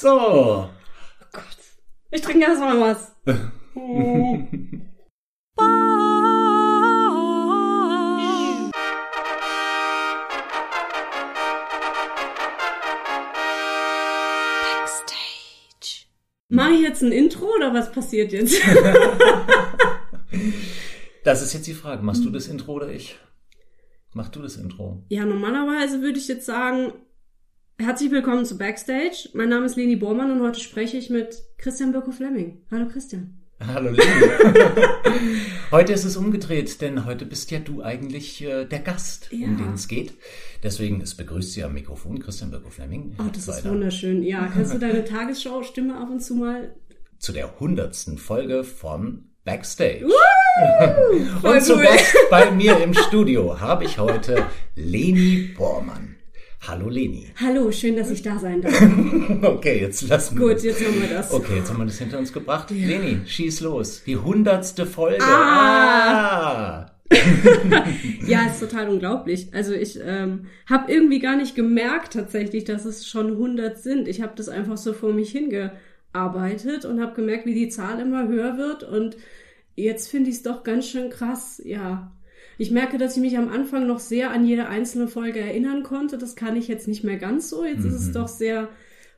So. Oh Gott. Ich trinke erstmal was. Oh. Backstage. Mach ich jetzt ein Intro oder was passiert jetzt? Das ist jetzt die Frage. Machst du das Intro oder ich? Mach du das Intro. ja, normalerweise würde ich jetzt sagen, herzlich willkommen zu Backstage. Mein Name ist Leni Bormann und heute spreche ich mit Christian Birko-Fleming. Hallo Christian. Hallo Leni. heute ist es umgedreht, denn heute bist ja du eigentlich äh, der Gast, Ja. um den es geht. Deswegen ist begrüßt Sie am Mikrofon Christian Birko-Fleming. Oh, das ist wunderschön. Ja, kannst du deine Tagesschau-Stimme ab und zu mal Zu der hundertsten Folge von Backstage. Voll Und zu. Gast bei mir im Studio habe ich heute Leni Bormann. Hallo Leni. Hallo, schön, dass ich da sein darf. Okay, jetzt lassen wir Gut, jetzt haben wir das. Okay, jetzt haben wir das hinter uns gebracht. Leni, schieß los. Die hundertste Folge. Ah. Ah. Ja, ist total unglaublich. Also ich ähm, habe irgendwie gar nicht gemerkt tatsächlich, dass es schon 100 sind. Ich habe das einfach so vor mich hingearbeitet und habe gemerkt, wie die Zahl immer höher wird. Und jetzt finde ich es doch ganz schön krass. Ja, ich merke, dass ich mich am Anfang noch sehr an jede einzelne Folge erinnern konnte. Das kann ich jetzt nicht mehr ganz so. Jetzt ist es doch sehr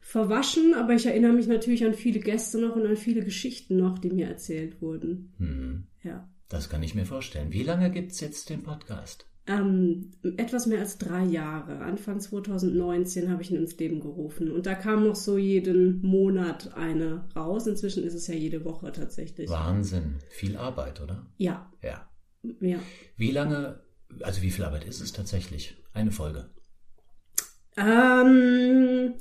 verwaschen, aber ich erinnere mich natürlich an viele Gäste noch und an viele Geschichten noch, die mir erzählt wurden. Hm, Ja. das kann ich mir vorstellen. Wie lange gibt's jetzt den Podcast? Ähm, etwas mehr als drei Jahre. Anfang 2019 habe ich ihn ins Leben gerufen. Und da kam noch so jeden Monat eine raus. Inzwischen ist es ja jede Woche tatsächlich. Wahnsinn. Viel Arbeit, oder? Ja, Ja. Ja. Wie lange, also wie viel Arbeit ist es tatsächlich? Eine Folge. Ähm,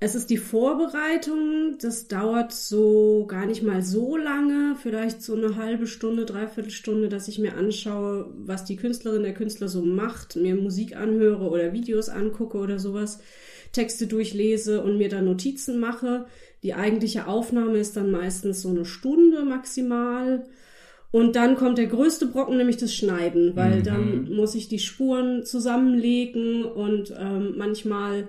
es ist die Vorbereitung. Das dauert so gar nicht mal so lange. Vielleicht so eine halbe Stunde, dreiviertel Stunde, dass ich mir anschaue, was die Künstlerin, der Künstler so macht, mir Musik anhöre oder Videos angucke oder sowas. Texte durchlese und mir dann Notizen mache. Die eigentliche Aufnahme ist dann meistens so eine Stunde maximal. Und dann kommt der größte Brocken, nämlich das Schneiden, weil Mhm. dann muss ich die Spuren zusammenlegen und ähm, manchmal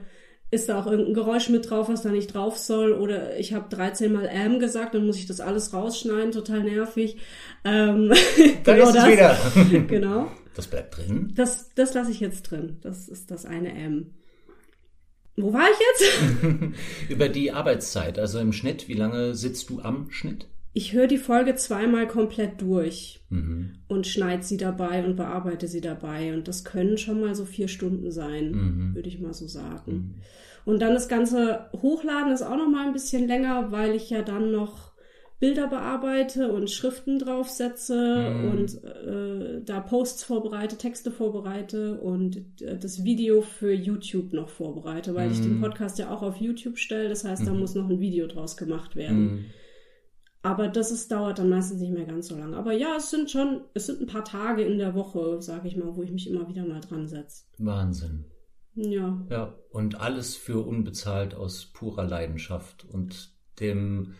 ist da auch irgendein Geräusch mit drauf, was da nicht drauf soll. Oder ich habe 13 Mal M gesagt, dann muss ich das alles rausschneiden, total nervig. Ähm, Da genau ist das. wieder. Genau. Das bleibt drin. Das, das lasse ich jetzt drin. Das ist das eine M. Wo war ich jetzt? Über die Arbeitszeit, also im Schnitt, wie lange sitzt du am Schnitt? Ich höre die Folge zweimal komplett durch Mhm. und schneide sie dabei und bearbeite sie dabei. Und das können schon mal so vier Stunden sein, Mhm. würde ich mal so sagen. Und dann das ganze Hochladen ist auch noch mal ein bisschen länger, weil ich ja dann noch Bilder bearbeite und Schriften draufsetze Mhm. und äh, da Posts vorbereite, Texte vorbereite und äh, das Video für YouTube noch vorbereite, weil ich den Mhm. Podcast ja auch auf YouTube stelle. Das heißt, da muss noch ein Video draus gemacht werden. Aber das ist, dauert dann meistens nicht mehr ganz so lange. Aber ja, es sind schon, es sind ein paar Tage in der Woche, sage ich mal, wo ich mich immer wieder mal dran setze. Wahnsinn. Ja. Ja, und alles für unbezahlt aus purer Leidenschaft und dem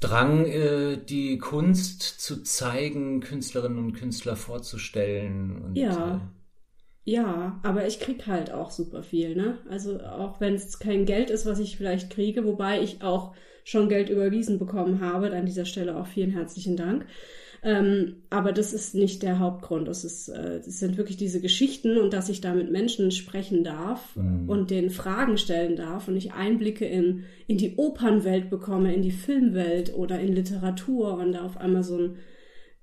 Drang, äh, die Kunst zu zeigen, Künstlerinnen und Künstler vorzustellen. Und, Ja. Äh, Ja, aber ich krieg halt auch super viel, ne? Also auch wenn es kein Geld ist, was ich vielleicht kriege, wobei ich auch schon Geld überwiesen bekommen habe, an dieser Stelle auch vielen herzlichen Dank. Ähm, aber das ist nicht der Hauptgrund. Es ist, äh, es sind wirklich diese Geschichten und dass ich da mit Menschen sprechen darf Mhm. und den Fragen stellen darf und ich Einblicke in, in die Opernwelt bekomme, in die Filmwelt oder in Literatur und da auf einmal so ein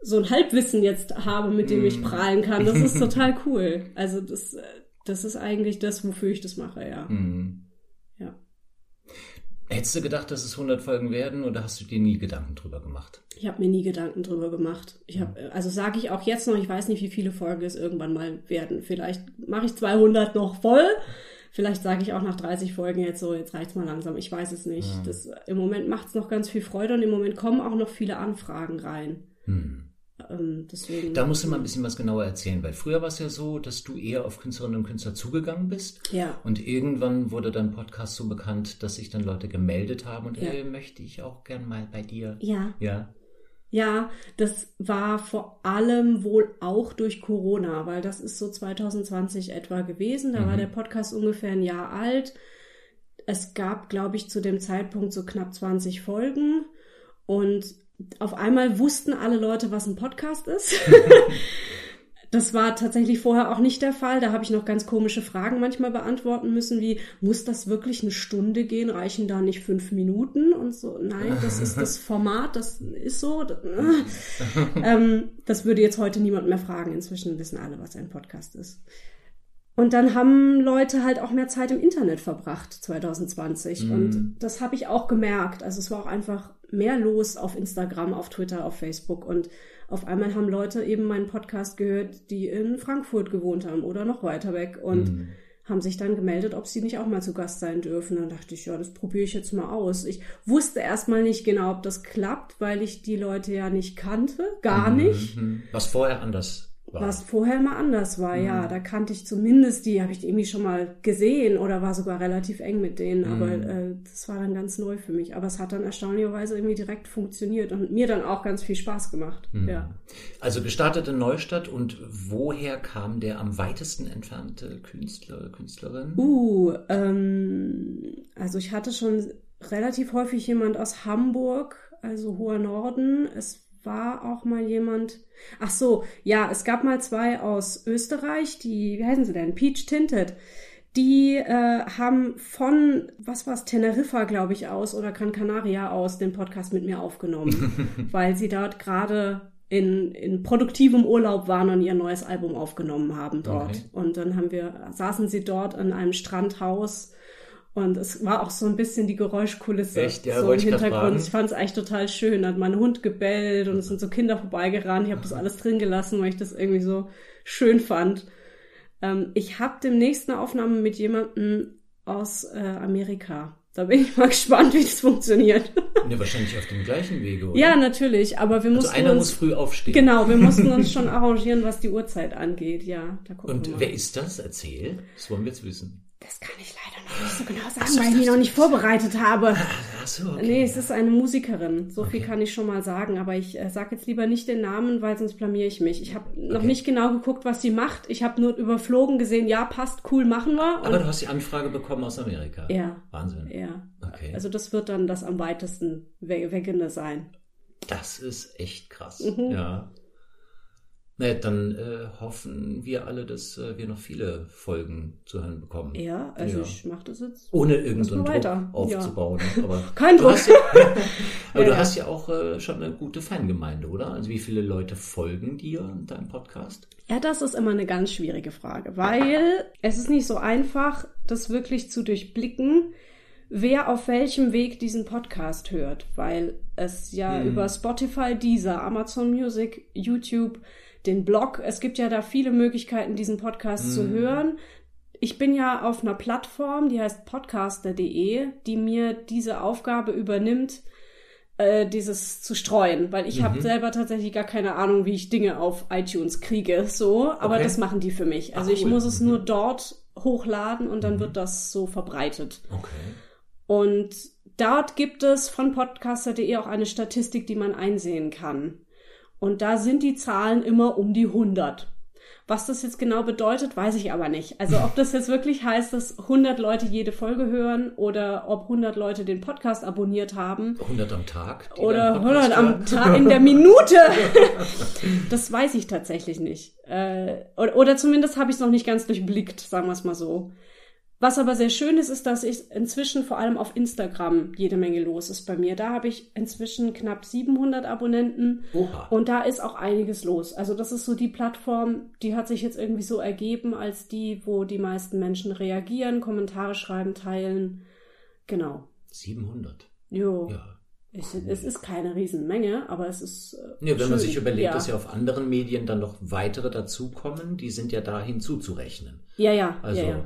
so ein Halbwissen jetzt habe, mit dem ich Mm. prahlen kann. Das ist total cool. Also das, äh, das ist eigentlich das, wofür ich das mache, ja. mhm. Hättest du gedacht, dass es 100 Folgen werden oder hast du dir nie Gedanken drüber gemacht? Ich habe mir nie Gedanken drüber gemacht. Ich habe, also sage ich auch jetzt noch, ich weiß nicht, wie viele Folgen es irgendwann mal werden. Vielleicht mache ich 200 noch voll. Vielleicht sage ich auch nach 30 Folgen jetzt so, jetzt reicht's mal langsam. Ich weiß es nicht. Ja. Das, Im Moment macht's noch ganz viel Freude und im Moment kommen auch noch viele Anfragen rein. Hm. Ähm, deswegen. Da musst du mal ein bisschen was genauer erzählen, weil früher war es ja so, dass du eher auf Künstlerinnen und Künstler zugegangen bist. Ja. Und irgendwann wurde dein Podcast so bekannt, dass sich dann Leute gemeldet haben und Ja. ey, möchte ich auch gern mal bei dir. Ja. Ja. Ja, das war vor allem wohl auch durch Corona, weil das ist so 2020 etwa gewesen. Da war Mhm. der Podcast ungefähr ein Jahr alt. es gab, glaube ich, zu dem Zeitpunkt so knapp 20 Folgen und auf einmal wussten alle Leute, was ein Podcast ist. Das war tatsächlich vorher auch nicht der Fall. Da habe ich noch ganz komische Fragen manchmal beantworten müssen, wie, muss das wirklich eine Stunde gehen? Reichen da nicht fünf Minuten? Und so, nein, das ist das Format, das ist so. Das, ähm, das würde jetzt heute niemand mehr fragen. Inzwischen wissen alle, was ein Podcast ist. Und dann haben Leute halt auch mehr Zeit im Internet verbracht 2020. Mhm. Und das habe ich auch gemerkt. Also es war auch einfach mehr los auf Instagram, auf Twitter, auf Facebook. Und auf einmal haben Leute eben meinen Podcast gehört, die in Frankfurt gewohnt haben oder noch weiter weg und mhm. haben sich dann gemeldet, ob sie nicht auch mal zu Gast sein dürfen. Dann dachte ich, ja, das probiere ich jetzt mal aus. Ich wusste erstmal nicht genau, ob das klappt, weil ich die Leute ja nicht kannte, gar mhm. nicht. Was vorher anders war. Was vorher mal anders war, mhm. ja. Da kannte ich zumindest die, habe ich irgendwie schon mal gesehen oder war sogar relativ eng mit denen. Mhm. Aber äh, das war dann ganz neu für mich. Aber es hat dann erstaunlicherweise irgendwie direkt funktioniert und mir dann auch ganz viel Spaß gemacht. Mhm. Ja. Also gestartet in Neustadt und woher kam der am weitesten entfernte Künstler, Künstlerin? Uh, ähm, also ich hatte schon relativ häufig jemand aus Hamburg, also hoher Norden. Es war auch mal jemand. Ach so, ja, es gab mal zwei aus Österreich, die, wie heißen sie denn? Peach Tinted. Die äh, haben von, was war's, Teneriffa, glaube ich, aus oder Gran Canaria aus den Podcast mit mir aufgenommen, weil sie dort gerade in, in produktivem Urlaub waren und ihr neues Album aufgenommen haben dort. Okay. Und dann haben wir, saßen sie dort in einem Strandhaus und es war auch so ein bisschen die Geräuschkulisse Echt? Ja, so im Hintergrund. Ich fand es eigentlich total schön. Da hat mein Hund gebellt und es sind so Kinder vorbeigerannt. Ich habe das alles drin gelassen, weil ich das irgendwie so schön fand. Ähm, ich habe demnächst eine Aufnahme mit jemandem aus äh, Amerika. Da bin ich mal gespannt, wie das funktioniert. Ja, wahrscheinlich auf dem gleichen Wege, oder? Ja, natürlich, aber wir also mussten einer uns, muss früh aufstehen. Genau, wir mussten uns schon arrangieren, was die Uhrzeit angeht, ja. Da gucken Und wir mal. wer ist das? Erzähl, das wollen wir jetzt wissen. Das kann ich leider noch nicht so genau sagen, so, weil ich mich noch nicht vorbereitet habe. Ach so, okay. Nee, es ist eine Musikerin. So okay. viel kann ich schon mal sagen. Aber ich äh, sage jetzt lieber nicht den Namen, weil sonst blamier ich mich. Ich habe okay. noch nicht genau geguckt, was sie macht. Ich habe nur überflogen gesehen, ja, passt, cool, machen wir. Aber du hast die Anfrage bekommen aus Amerika. Ja. Wahnsinn. Ja. Okay. Also das wird dann das am weitesten weggende sein. Das ist echt krass. Mhm. Ja. Naja, dann äh, hoffen wir alle, dass äh, wir noch viele Folgen zu hören bekommen. Ja, also ja. ich mache das jetzt. Ohne irgendeinen Druck aufzubauen. Ja. Aber Kein Druck. Ja, aber ja, du hast ja auch äh, schon eine gute Fangemeinde, oder? Also wie viele Leute folgen dir und deinem Podcast? Ja, das ist immer eine ganz schwierige Frage, weil es ist nicht so einfach, das wirklich zu durchblicken, wer auf welchem Weg diesen Podcast hört, weil es ja hm. über Spotify, Deezer, Amazon Music, YouTube den Blog. Es gibt ja da viele Möglichkeiten, diesen Podcast mhm. zu hören. Ich bin ja auf einer Plattform, die heißt podcaster.de, die mir diese Aufgabe übernimmt, äh, dieses zu streuen, weil ich mhm. habe selber tatsächlich gar keine Ahnung, wie ich Dinge auf iTunes kriege, so, aber okay. das machen die für mich. Also Ach, ich muss es mhm. nur dort hochladen und dann mhm. wird das so verbreitet. Okay. Und dort gibt es von podcaster.de auch eine Statistik, die man einsehen kann. Und da sind die Zahlen immer um die 100. Was das jetzt genau bedeutet, weiß ich aber nicht. Also ob das jetzt wirklich heißt, dass 100 Leute jede Folge hören oder ob 100 Leute den Podcast abonniert haben. 100 am Tag. Oder 100 am Tag in der Minute. das weiß ich tatsächlich nicht. Äh, oder, oder zumindest habe ich es noch nicht ganz durchblickt, sagen wir es mal so. Was aber sehr schön ist, ist, dass ich inzwischen vor allem auf Instagram jede Menge los ist bei mir. Da habe ich inzwischen knapp 700 Abonnenten Oha. und da ist auch einiges los. Also das ist so die Plattform, die hat sich jetzt irgendwie so ergeben als die, wo die meisten Menschen reagieren, Kommentare schreiben, teilen. Genau. 700. Jo. Ja. Ich, es ist keine Riesenmenge, aber es ist. Äh, ja, wenn schön. man sich überlegt, ja. dass ja auf anderen Medien dann noch weitere dazukommen, die sind ja da hinzuzurechnen. Ja, ja. Also ja, ja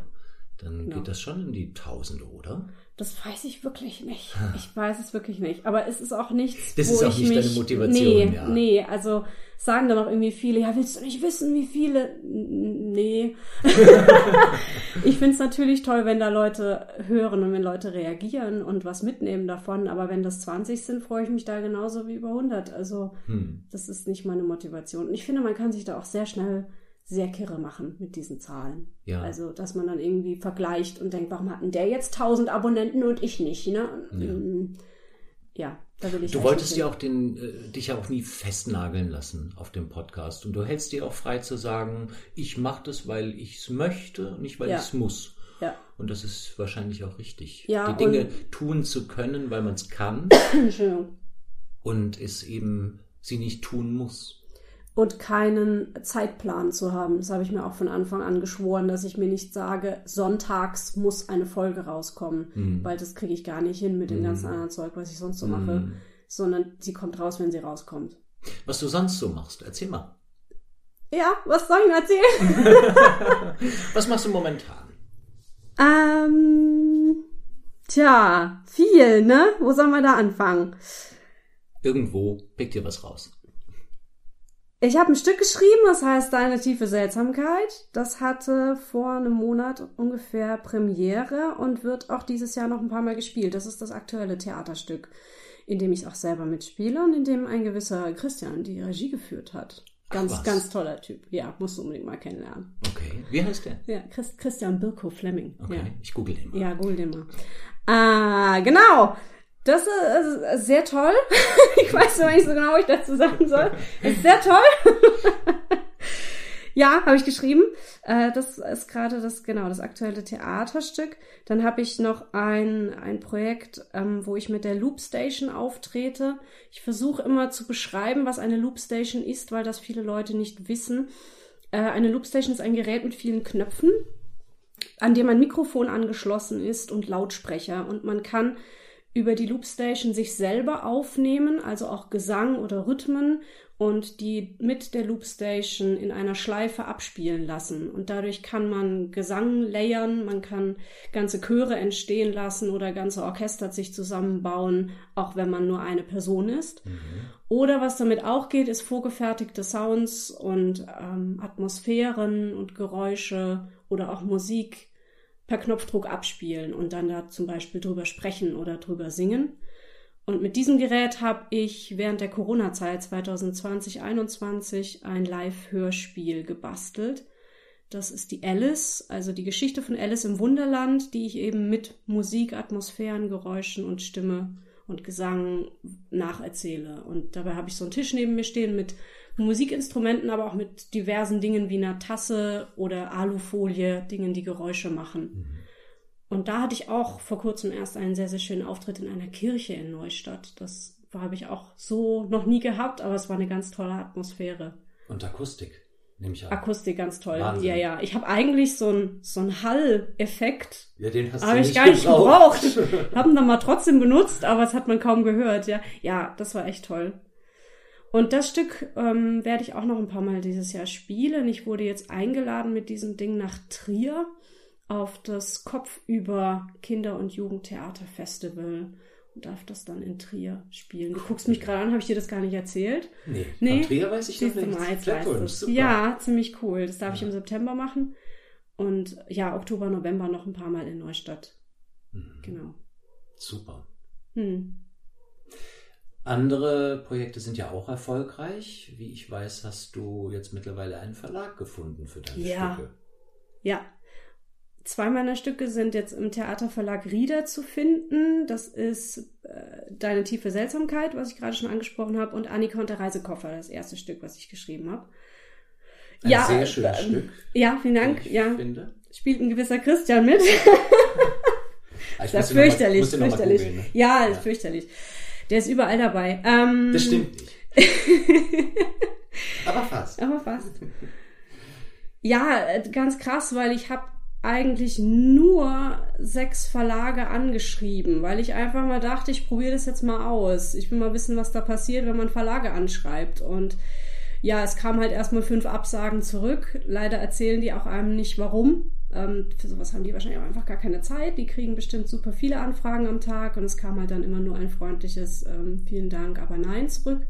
dann genau. geht das schon in die Tausende, oder? Das weiß ich wirklich nicht. Ich weiß es wirklich nicht. Aber es ist auch nichts. Das wo ist auch ich nicht mich, deine Motivation. Nee, ja. nee. Also sagen dann auch irgendwie viele, ja, willst du nicht wissen, wie viele? Nee. ich finde es natürlich toll, wenn da Leute hören und wenn Leute reagieren und was mitnehmen davon. Aber wenn das 20 sind, freue ich mich da genauso wie über 100. Also hm. das ist nicht meine Motivation. Und ich finde, man kann sich da auch sehr schnell sehr kirre machen mit diesen Zahlen. Ja. Also, dass man dann irgendwie vergleicht und denkt, warum hat denn der jetzt 1000 Abonnenten und ich nicht, ne? Ja, ja da will ich Du wolltest dir auch den, äh, dich ja auch nie festnageln lassen auf dem Podcast. Und du hältst dir auch frei zu sagen, ich mache das, weil ich es möchte, nicht weil Ja. ich es muss. Ja. Und das ist wahrscheinlich auch richtig. Ja, Die Dinge tun zu können, weil man es kann Entschuldigung. und es eben sie nicht tun muss. Und keinen Zeitplan zu haben. Das habe ich mir auch von Anfang an geschworen, dass ich mir nicht sage, sonntags muss eine Folge rauskommen, Hm. weil das kriege ich gar nicht hin mit dem ganzen anderen Zeug, was ich sonst so mache, Hm. sondern sie kommt raus, wenn sie rauskommt. Was du sonst so machst, erzähl mal. Ja, was soll ich erzählen? Was machst du momentan? ähm, tja, viel, ne? Wo soll man da anfangen? Irgendwo pick dir was raus. Ich habe ein Stück geschrieben, das heißt Deine tiefe Seltsamkeit. Das hatte vor einem Monat ungefähr Premiere und wird auch dieses Jahr noch ein paar Mal gespielt. Das ist das aktuelle Theaterstück, in dem ich auch selber mitspiele und in dem ein gewisser Christian die Regie geführt hat. Ganz, was. ganz toller Typ. Ja, musst du unbedingt mal kennenlernen. Okay. Wie heißt der? Ja, Christ, Christian Birko Fleming. Okay, Ja. ich google den mal. Ja, google den mal. Ah, genau. Das ist sehr toll. ich weiß noch nicht so genau, was ich dazu sagen soll. Ist sehr toll. ja, habe ich geschrieben. Äh, das ist gerade das, genau, das aktuelle Theaterstück. Dann habe ich noch ein, ein Projekt, ähm, wo ich mit der Loopstation auftrete. Ich versuche immer zu beschreiben, was eine Loopstation ist, weil das viele Leute nicht wissen. Äh, eine Loopstation ist ein Gerät mit vielen Knöpfen an dem ein Mikrofon angeschlossen ist und Lautsprecher. Und man kann über die Loopstation sich selber aufnehmen, also auch Gesang oder Rhythmen und die mit der Loopstation in einer Schleife abspielen lassen. Und dadurch kann man Gesang layern, man kann ganze Chöre entstehen lassen oder ganze Orchester sich zusammenbauen, auch wenn man nur eine Person ist. Oder was damit auch geht, ist vorgefertigte Sounds und ähm, Atmosphären und Geräusche oder auch Musik per Knopfdruck abspielen und dann da zum Beispiel drüber sprechen oder drüber singen. Und mit diesem Gerät habe ich während der Corona-Zeit 2020-21 ein Live-Hörspiel gebastelt. Das ist die Alice, also die Geschichte von Alice im Wunderland, die ich eben mit Musik, Atmosphären, Geräuschen und Stimme und Gesang nacherzähle. Und dabei habe ich so einen Tisch neben mir stehen mit Musikinstrumenten, aber auch mit diversen Dingen wie einer Tasse oder Alufolie, Dingen, die Geräusche machen. Und da hatte ich auch vor kurzem erst einen sehr, sehr schönen Auftritt in einer Kirche in Neustadt. Das habe ich auch so noch nie gehabt, aber es war eine ganz tolle Atmosphäre. Und Akustik, nehme ich an. Akustik ganz toll. Wahnsinn. Ja, ja. Ich habe eigentlich so einen so einen Hall-Effekt ja, den hast habe ich nicht gar nicht gebraucht. gebraucht. Haben dann mal trotzdem benutzt, aber es hat man kaum gehört. Ja, ja, das war echt toll. Und das Stück ähm, werde ich auch noch ein paar Mal dieses Jahr spielen. Ich wurde jetzt eingeladen mit diesem Ding nach Trier auf das Kopfüber Kinder- und Jugendtheaterfestival und darf das dann in Trier spielen. Du guckst mich gerade an, habe ich dir das gar nicht erzählt? Nee, Nee. von Trier weiß ich noch nicht. mal, jetzt weißt. Ja, ziemlich cool. Das darf ich Ja. im September machen. Und ja, Oktober, November noch ein paar Mal in Neustadt. Mhm. Genau. Super. Hm. Andere Projekte sind ja auch erfolgreich. Wie ich weiß, hast du jetzt mittlerweile einen Verlag gefunden für deine Ja. Stücke. Ja. Zwei meiner Stücke sind jetzt im Theaterverlag Rieder zu finden. Das ist äh, Deine tiefe Seltsamkeit, was ich gerade schon angesprochen habe, und Annika und der Reisekoffer, das erste Stück, was ich geschrieben habe. Ein Ja, sehr schönes ähm, Stück. Ja, vielen Dank. Ja, finde. spielt ein gewisser Christian mit. Ah, Das ist fürchterlich, mal fürchterlich. googeln, ne? Ja, ist Ja. fürchterlich. Der ist überall dabei. Ähm, Das stimmt nicht. Aber fast. Aber fast. Ja, äh, ganz krass, weil ich habe eigentlich nur sechs Verlage angeschrieben, weil ich einfach mal dachte, ich probiere das jetzt mal aus. Ich will mal wissen, was da passiert, wenn man Verlage anschreibt. Und ja, es kam halt erstmal fünf Absagen zurück. Leider erzählen die auch einem nicht, warum. Ähm, für sowas haben die wahrscheinlich auch einfach gar keine Zeit. Die kriegen bestimmt super viele Anfragen am Tag und es kam halt dann immer nur ein freundliches ähm, Vielen Dank, aber nein zurück.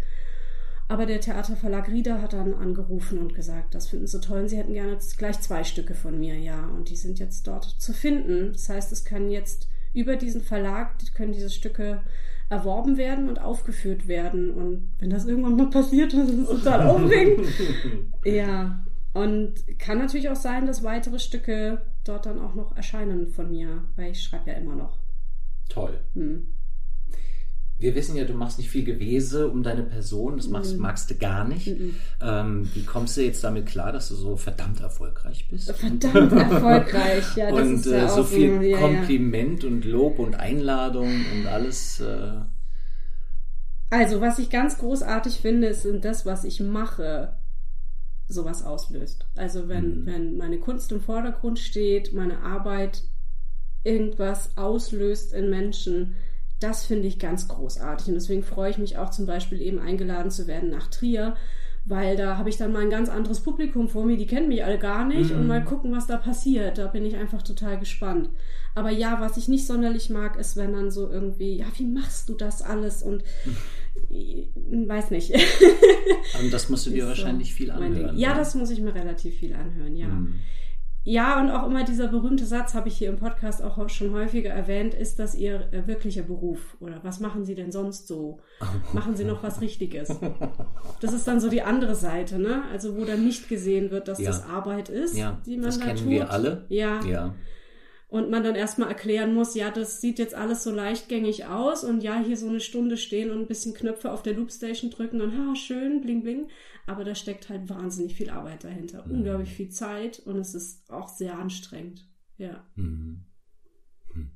Aber der Theaterverlag Rieder hat dann angerufen und gesagt, das finden sie toll und sie hätten gerne gleich zwei Stücke von mir, ja. Und die sind jetzt dort zu finden. Das heißt, es kann jetzt über diesen Verlag, können diese Stücke erworben werden und aufgeführt werden. Und wenn das irgendwann mal passiert, das ist total aufregend. Ja, Und kann natürlich auch sein, dass weitere Stücke dort dann auch noch erscheinen von mir, weil ich schreibe ja immer noch. Toll. Hm. Wir wissen ja, du machst nicht viel Gewese um deine Person, das machst, Mhm. magst du gar nicht. Mhm. Ähm, wie kommst du jetzt damit klar, dass du so verdammt erfolgreich bist? Verdammt erfolgreich, ja, das und ist ja äh, so auch viel ja, ja. Kompliment und Lob und Einladung und alles. Äh, Also, was ich ganz großartig finde, ist das, was ich mache, sowas auslöst. Also, wenn, Mhm. wenn meine Kunst im Vordergrund steht, meine Arbeit irgendwas auslöst in Menschen, das finde ich ganz großartig. Und deswegen freue ich mich auch zum Beispiel eben eingeladen zu werden nach Trier, weil da habe ich dann mal ein ganz anderes Publikum vor mir, die kennen mich alle gar nicht Mhm. und mal gucken, was da passiert. Da bin ich einfach total gespannt. Aber ja, was ich nicht sonderlich mag, ist, wenn dann so irgendwie, ja, wie machst du das alles? Und weiß nicht. und das musst du dir Ist so wahrscheinlich viel anhören. Ja, ne? das muss ich mir relativ viel anhören, ja. Hm. Ja, und auch immer dieser berühmte Satz, habe ich hier im Podcast auch schon häufiger erwähnt, ist das Ihr äh, wirklicher Beruf? Oder was machen Sie denn sonst so? Machen Sie noch was Richtiges? Das ist dann so die andere Seite, ne? Also wo dann nicht gesehen wird, dass Ja. das Arbeit ist, Ja, die man das da kennen tut. wir alle. Ja. Ja. Und man dann erstmal erklären muss, ja, das sieht jetzt alles so leichtgängig aus und ja, hier so eine Stunde stehen und ein bisschen Knöpfe auf der Loopstation drücken und ha, schön, bling, bling. Aber da steckt halt wahnsinnig viel Arbeit dahinter. Mhm. Unglaublich viel Zeit und es ist auch sehr anstrengend. Ja. Hm. Hm.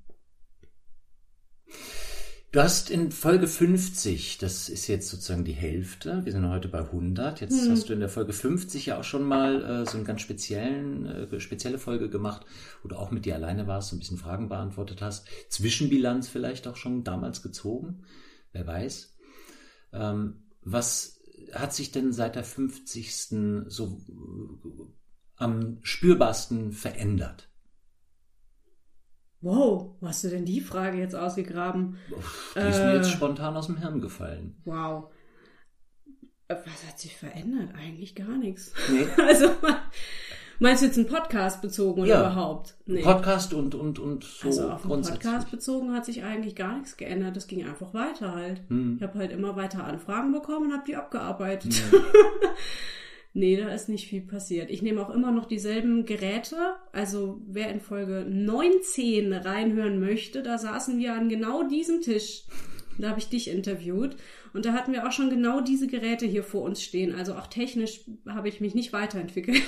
Du hast in Folge 50, das ist jetzt sozusagen die Hälfte, wir sind heute bei 100, jetzt Hm. hast du in der Folge 50 ja auch schon mal äh, so eine ganz speziellen, äh, spezielle Folge gemacht, wo du auch mit dir alleine warst, so ein bisschen Fragen beantwortet hast, Zwischenbilanz vielleicht auch schon damals gezogen, wer weiß. Ähm, was hat sich denn seit der 50. so äh, am spürbarsten verändert? Wow, wo hast du denn die Frage jetzt ausgegraben? Die ist mir Äh. jetzt spontan aus dem Hirn gefallen. Wow. Äh, Was hat sich verändert? Eigentlich gar nichts. Nee. Also, meinst du jetzt einen Podcast bezogen oder Ja. überhaupt? Nee. Podcast und, und, und so Also auf grundsätzlich. Podcast bezogen hat sich eigentlich gar nichts geändert. Das ging einfach weiter halt. Hm. Ich habe halt immer weiter Anfragen bekommen und habe die abgearbeitet. Ja. nee, da ist nicht viel passiert. Ich nehme auch immer noch dieselben Geräte. Also wer in Folge 19 reinhören möchte, da saßen wir an genau diesem Tisch. Da habe ich dich interviewt. Und da hatten wir auch schon genau diese Geräte hier vor uns stehen. Also auch technisch habe ich mich nicht weiterentwickelt.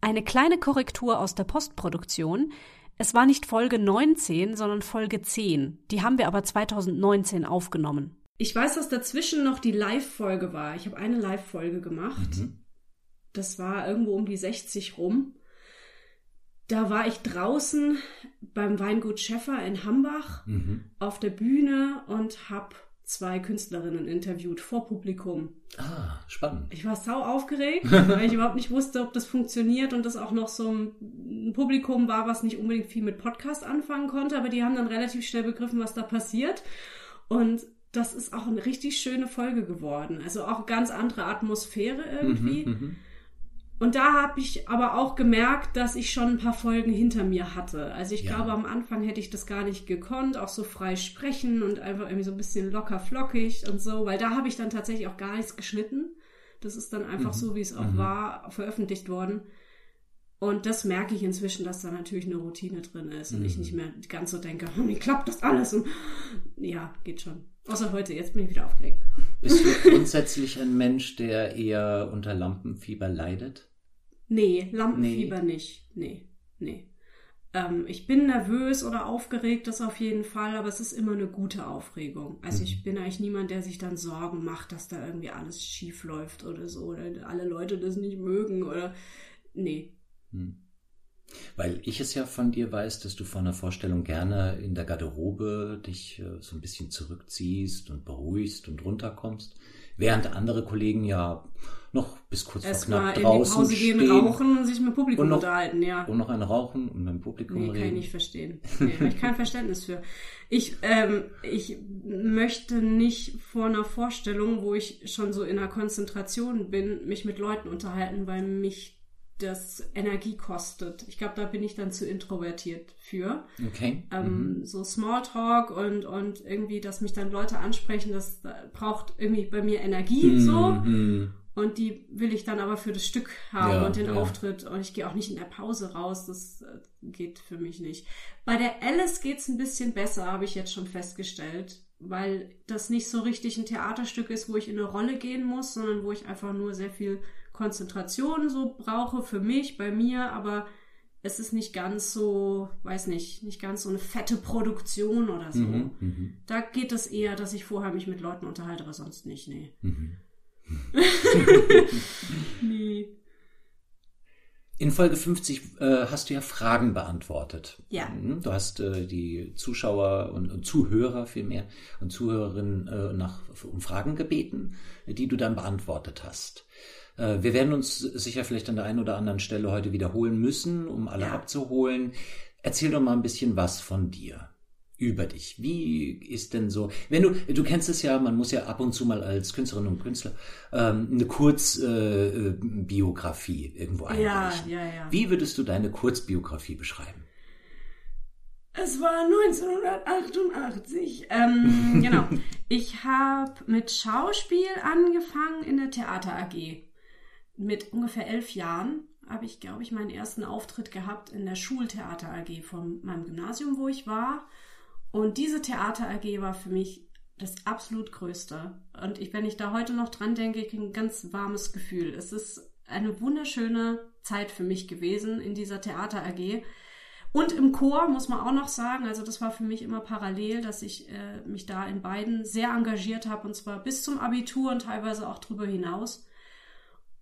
Eine kleine Korrektur aus der Postproduktion. Es war nicht Folge 19, sondern Folge 10. Die haben wir aber 2019 aufgenommen. Ich weiß, dass dazwischen noch die Live-Folge war. Ich habe eine Live-Folge gemacht. Mhm. Das war irgendwo um die 60 rum. Da war ich draußen beim Weingut Schäffer in Hambach Mhm. auf der Bühne und habe zwei Künstlerinnen interviewt vor Publikum. Ah, spannend. Ich war sau aufgeregt, weil ich überhaupt nicht wusste, ob das funktioniert und das auch noch so ein Publikum war, was nicht unbedingt viel mit Podcast anfangen konnte, aber die haben dann relativ schnell begriffen, was da passiert. Und das ist auch eine richtig schöne Folge geworden. Also auch ganz andere Atmosphäre irgendwie. Mhm, mhm. Und da habe ich aber auch gemerkt, dass ich schon ein paar Folgen hinter mir hatte. Also ich Ja. glaube, am Anfang hätte ich das gar nicht gekonnt, auch so frei sprechen und einfach irgendwie so ein bisschen locker flockig und so, weil da habe ich dann tatsächlich auch gar nichts geschnitten. Das ist dann einfach Mhm. so, wie es auch Mhm. war, veröffentlicht worden. Und das merke ich inzwischen, dass da natürlich eine Routine drin ist und ich Mhm. nicht mehr ganz so denke, wie klappt das alles? Und ja, geht schon. Außer heute, jetzt bin ich wieder aufgeregt. Bist du grundsätzlich ein Mensch, der eher unter Lampenfieber leidet? Nee, Lampenfieber nicht. Nee, nee. Ähm, ich bin nervös oder aufgeregt, das auf jeden Fall, aber es ist immer eine gute Aufregung. Also Mhm. ich bin eigentlich niemand, der sich dann Sorgen macht, dass da irgendwie alles schief läuft oder so, oder alle Leute das nicht mögen oder. Nee. Hm. Weil ich es ja von dir weiß, dass du vor einer Vorstellung gerne in der Garderobe dich äh, so ein bisschen zurückziehst und beruhigst und runterkommst, während andere Kollegen ja noch bis kurz vor Erstmal knapp in die draußen Pause gehen, stehen rauchen und sich mit Publikum Und noch- unterhalten, ja. und noch ein Rauchen und mit dem Publikum Nee, kann ich reden. nicht verstehen. Nee, habe ich kein Verständnis für. Ich, ähm, ich möchte nicht vor einer Vorstellung, wo ich schon so in einer Konzentration bin, mich mit Leuten unterhalten, weil mich das Energie kostet. Ich glaube, da bin ich dann zu introvertiert für. Okay. Ähm, mhm. So Smalltalk und, und irgendwie, dass mich dann Leute ansprechen, das äh, braucht irgendwie bei mir Energie so. Mhm. Und die will ich dann aber für das Stück haben Ja, und den ja. Auftritt. Und ich gehe auch nicht in der Pause raus. Das äh, geht für mich nicht. Bei der Alice geht's ein bisschen besser, habe ich jetzt schon festgestellt. Weil das nicht so richtig ein Theaterstück ist, wo ich in eine Rolle gehen muss, sondern wo ich einfach nur sehr viel Konzentration so brauche für mich, bei mir. Aber es ist nicht ganz so, weiß nicht, nicht ganz so eine fette Produktion oder so. Mhm, mhm, Da geht es eher, dass ich vorher mich mit Leuten unterhalte, aber sonst nicht, nee. mhm. Nee. In Folge 50 äh, hast du ja Fragen beantwortet. Ja. Mhm, Du hast äh, die Zuschauer und, und Zuhörer vielmehr und Zuhörerinnen äh, nach um Fragen gebeten, die du dann beantwortet hast. Äh, wir werden uns sicher vielleicht an der einen oder anderen Stelle heute wiederholen müssen, um alle Ja. abzuholen. Erzähl doch mal ein bisschen was von dir. Über dich. Wie ist denn so, wenn du, du kennst es ja, man muss ja ab und zu mal als Künstlerin und Künstler ähm, eine Kurzbiografie äh, Biografie irgendwo Ja, einreichen. ja, ja. Wie würdest du deine Kurzbiografie beschreiben? Es war 1988. Ähm, genau. Ich habe mit Schauspiel angefangen in der Theater AG. Mit ungefähr elf Jahren habe ich, glaube ich, meinen ersten Auftritt gehabt in der Schultheater AG von meinem Gymnasium, wo ich war. Und diese Theater AG war für mich das absolut Größte. Und ich, wenn ich da heute noch dran denke, ich kriege ein ganz warmes Gefühl. Es ist eine wunderschöne Zeit für mich gewesen in dieser Theater AG. Und im Chor muss man auch noch sagen, also das war für mich immer parallel, dass ich äh, mich da in beiden sehr engagiert habe und zwar bis zum Abitur und teilweise auch darüber hinaus.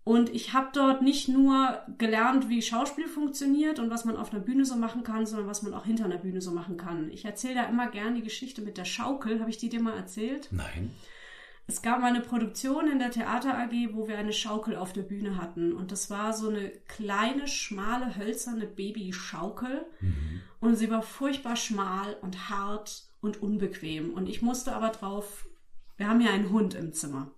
Und ich habe dort nicht nur gelernt, wie Schauspiel funktioniert und was man auf einer Bühne so machen kann, sondern was man auch hinter einer Bühne so machen kann. Ich erzähle da immer gern die Geschichte mit der Schaukel. Habe ich die dir mal erzählt? Nein. Es gab mal eine Produktion in der Theater AG, wo wir eine Schaukel auf der Bühne hatten. Und das war so eine kleine, schmale, hölzerne Babyschaukel. Und sie war furchtbar schmal und hart und unbequem. Und ich musste aber drauf, wir haben ja einen Hund im Zimmer.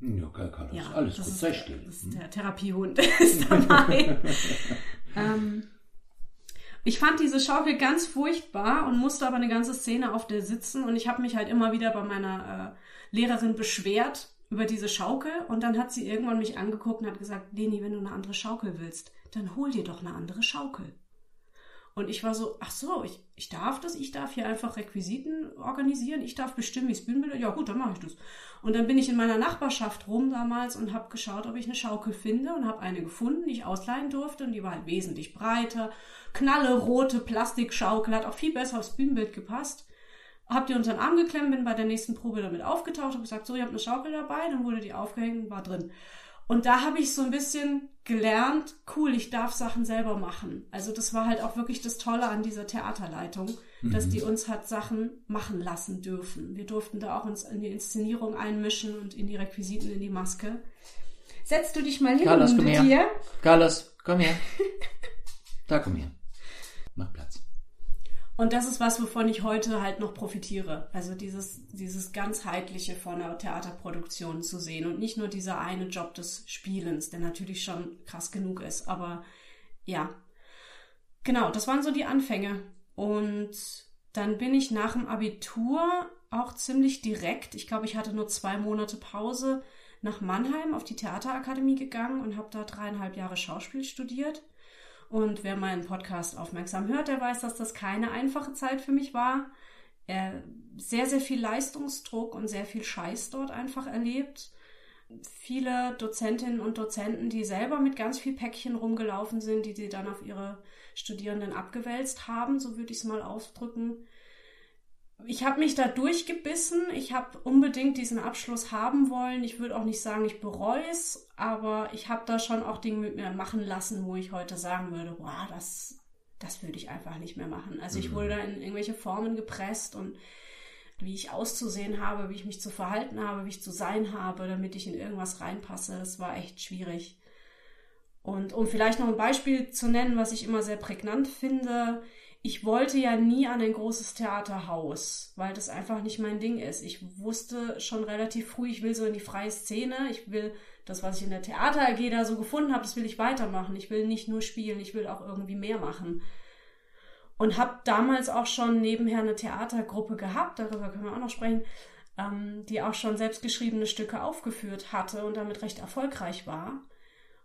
Ja, kann, kann das Ja, alles das gut, ist, still. das ist der Therapiehund ist dabei. ähm, ich fand diese Schaukel ganz furchtbar und musste aber eine ganze Szene auf der sitzen und ich habe mich halt immer wieder bei meiner äh, Lehrerin beschwert über diese Schaukel und dann hat sie irgendwann mich angeguckt und hat gesagt, Leni, wenn du eine andere Schaukel willst, dann hol dir doch eine andere Schaukel. Und ich war so, ach so, ich, ich darf das, ich darf hier einfach Requisiten organisieren, ich darf bestimmen, wie es Bühnenbilder, ja gut, dann mache ich das. Und dann bin ich in meiner Nachbarschaft rum damals und habe geschaut, ob ich eine Schaukel finde und habe eine gefunden, die ich ausleihen durfte und die war halt wesentlich breiter, knallerote Plastikschaukel, hat auch viel besser aufs Bühnenbild gepasst. Hab die unter den Arm geklemmt, bin bei der nächsten Probe damit aufgetaucht, habe gesagt, so, ich habe eine Schaukel dabei, dann wurde die aufgehängt und war drin. Und da habe ich so ein bisschen gelernt, cool, ich darf Sachen selber machen. Also das war halt auch wirklich das Tolle an dieser Theaterleitung, dass die uns hat Sachen machen lassen dürfen. Wir durften da auch uns in die Inszenierung einmischen und in die Requisiten, in die Maske. Setzt du dich mal hin, Carlos, komm her. dir. Carlos, komm her. Da, komm her. Mach Platz. Und das ist was, wovon ich heute halt noch profitiere. Also dieses, dieses ganzheitliche von einer Theaterproduktion zu sehen und nicht nur dieser eine Job des Spielens, der natürlich schon krass genug ist. Aber ja, genau, das waren so die Anfänge. Und dann bin ich nach dem Abitur auch ziemlich direkt, ich glaube, ich hatte nur zwei Monate Pause, nach Mannheim auf die Theaterakademie gegangen und habe da dreieinhalb Jahre Schauspiel studiert. Und wer meinen Podcast aufmerksam hört, der weiß, dass das keine einfache Zeit für mich war. Äh, sehr, sehr viel Leistungsdruck und sehr viel Scheiß dort einfach erlebt. Viele Dozentinnen und Dozenten, die selber mit ganz viel Päckchen rumgelaufen sind, die sie dann auf ihre Studierenden abgewälzt haben, so würde ich es mal ausdrücken. Ich habe mich da durchgebissen. Ich habe unbedingt diesen Abschluss haben wollen. Ich würde auch nicht sagen, ich bereue es, aber ich habe da schon auch Dinge mit mir machen lassen, wo ich heute sagen würde, wow, das, das würde ich einfach nicht mehr machen. Also ich wurde da in irgendwelche Formen gepresst und wie ich auszusehen habe, wie ich mich zu verhalten habe, wie ich zu sein habe, damit ich in irgendwas reinpasse. Das war echt schwierig. Und um vielleicht noch ein Beispiel zu nennen, was ich immer sehr prägnant finde, ich wollte ja nie an ein großes Theaterhaus, weil das einfach nicht mein Ding ist. Ich wusste schon relativ früh, ich will so in die freie Szene, ich will das, was ich in der Theater AG da so gefunden habe, das will ich weitermachen. Ich will nicht nur spielen, ich will auch irgendwie mehr machen. Und habe damals auch schon nebenher eine Theatergruppe gehabt, darüber können wir auch noch sprechen, ähm, die auch schon selbstgeschriebene Stücke aufgeführt hatte und damit recht erfolgreich war.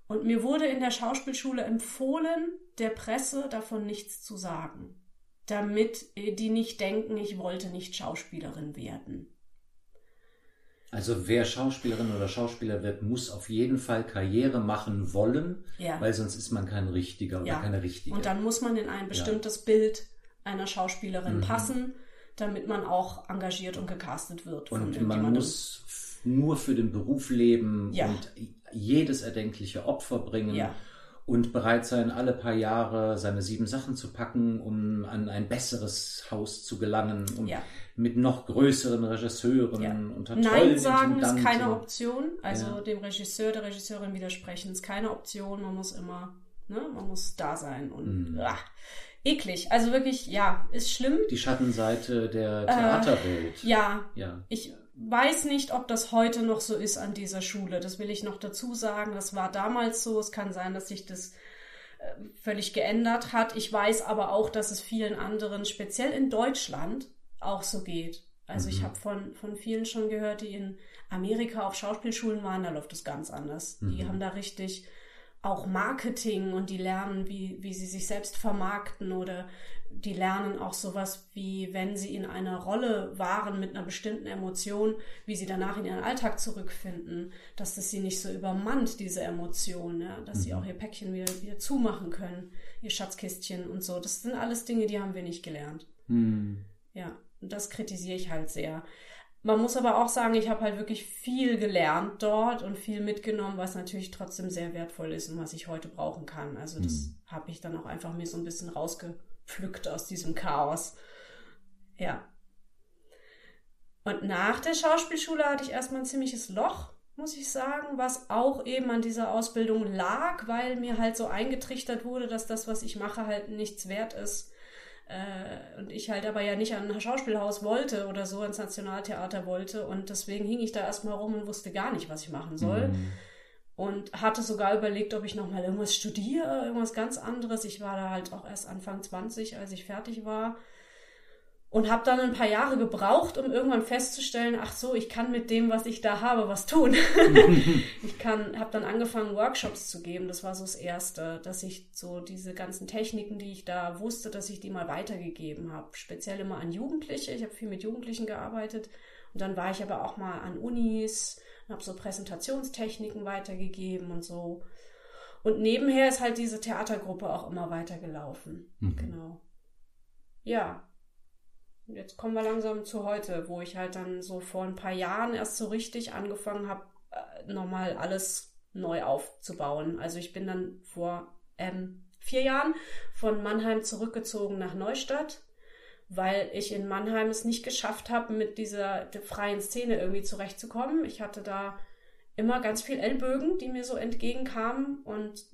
Und mir wurde in der Schauspielschule empfohlen, der Presse davon nichts zu sagen, damit die nicht denken, ich wollte nicht Schauspielerin werden. Also wer Schauspielerin oder Schauspieler wird, muss auf jeden Fall Karriere machen wollen, ja. weil sonst ist man kein richtiger oder ja. keine richtige. Und dann muss man in ein bestimmtes ja. Bild einer Schauspielerin mhm. passen, damit man auch engagiert und gecastet wird. Und man muss nur für den Beruf leben und jedes erdenkliche Opfer bringen und bereit sein, alle paar Jahre seine sieben Sachen zu packen, um an ein besseres Haus zu gelangen und ja. mit noch größeren Regisseuren ja. unter Nein sagen ist keine Option. Also ja. dem Regisseur, der Regisseurin widersprechen ist keine Option. Man muss immer, ne, man muss da sein und mhm. ach, eklig. Also wirklich, ja, ist schlimm. Die Schattenseite der Theaterwelt. Äh, ja, ja. Ich weiß nicht, ob das heute noch so ist an dieser Schule. Das will ich noch dazu sagen. Das war damals so. Es kann sein, dass sich das äh, völlig geändert hat. Ich weiß aber auch, dass es vielen anderen, speziell in Deutschland, auch so geht. Also mhm. ich habe von, von vielen schon gehört, die in Amerika auf Schauspielschulen waren, da läuft es ganz anders. Mhm. Die haben da richtig auch Marketing und die lernen, wie, wie sie sich selbst vermarkten oder die lernen auch sowas wie, wenn sie in einer Rolle waren mit einer bestimmten Emotion, wie sie danach in ihren Alltag zurückfinden, dass das sie nicht so übermannt, diese Emotion, ja? dass mhm. sie auch ihr Päckchen wieder, wieder zumachen können, ihr Schatzkistchen und so. Das sind alles Dinge, die haben wir nicht gelernt. Mhm. Ja, das kritisiere ich halt sehr. Man muss aber auch sagen, ich habe halt wirklich viel gelernt dort und viel mitgenommen, was natürlich trotzdem sehr wertvoll ist und was ich heute brauchen kann. Also das mhm. habe ich dann auch einfach mir so ein bisschen rausgepflückt aus diesem Chaos. Ja. Und nach der Schauspielschule hatte ich erstmal ein ziemliches Loch, muss ich sagen, was auch eben an dieser Ausbildung lag, weil mir halt so eingetrichtert wurde, dass das, was ich mache, halt nichts wert ist äh, und ich halt aber ja nicht an ein Schauspielhaus wollte oder so, ans Nationaltheater wollte. Und deswegen hing ich da erstmal rum und wusste gar nicht, was ich machen soll. Mhm. Und hatte sogar überlegt, ob ich nochmal irgendwas studiere, irgendwas ganz anderes. Ich war da halt auch erst Anfang 20, als ich fertig war und habe dann ein paar Jahre gebraucht, um irgendwann festzustellen, ach so, ich kann mit dem, was ich da habe, was tun. ich kann, habe dann angefangen Workshops zu geben. Das war so das erste, dass ich so diese ganzen Techniken, die ich da wusste, dass ich die mal weitergegeben habe. Speziell immer an Jugendliche. Ich habe viel mit Jugendlichen gearbeitet und dann war ich aber auch mal an Unis habe so Präsentationstechniken weitergegeben und so. Und nebenher ist halt diese Theatergruppe auch immer weitergelaufen. Mhm. Genau. Ja, jetzt kommen wir langsam zu heute, wo ich halt dann so vor ein paar Jahren erst so richtig angefangen habe, äh, nochmal alles neu aufzubauen. Also ich bin dann vor ähm, vier Jahren von Mannheim zurückgezogen nach Neustadt, weil ich in Mannheim es nicht geschafft habe, mit dieser freien Szene irgendwie zurechtzukommen. Ich hatte da immer ganz viel Ellbögen, die mir so entgegenkamen und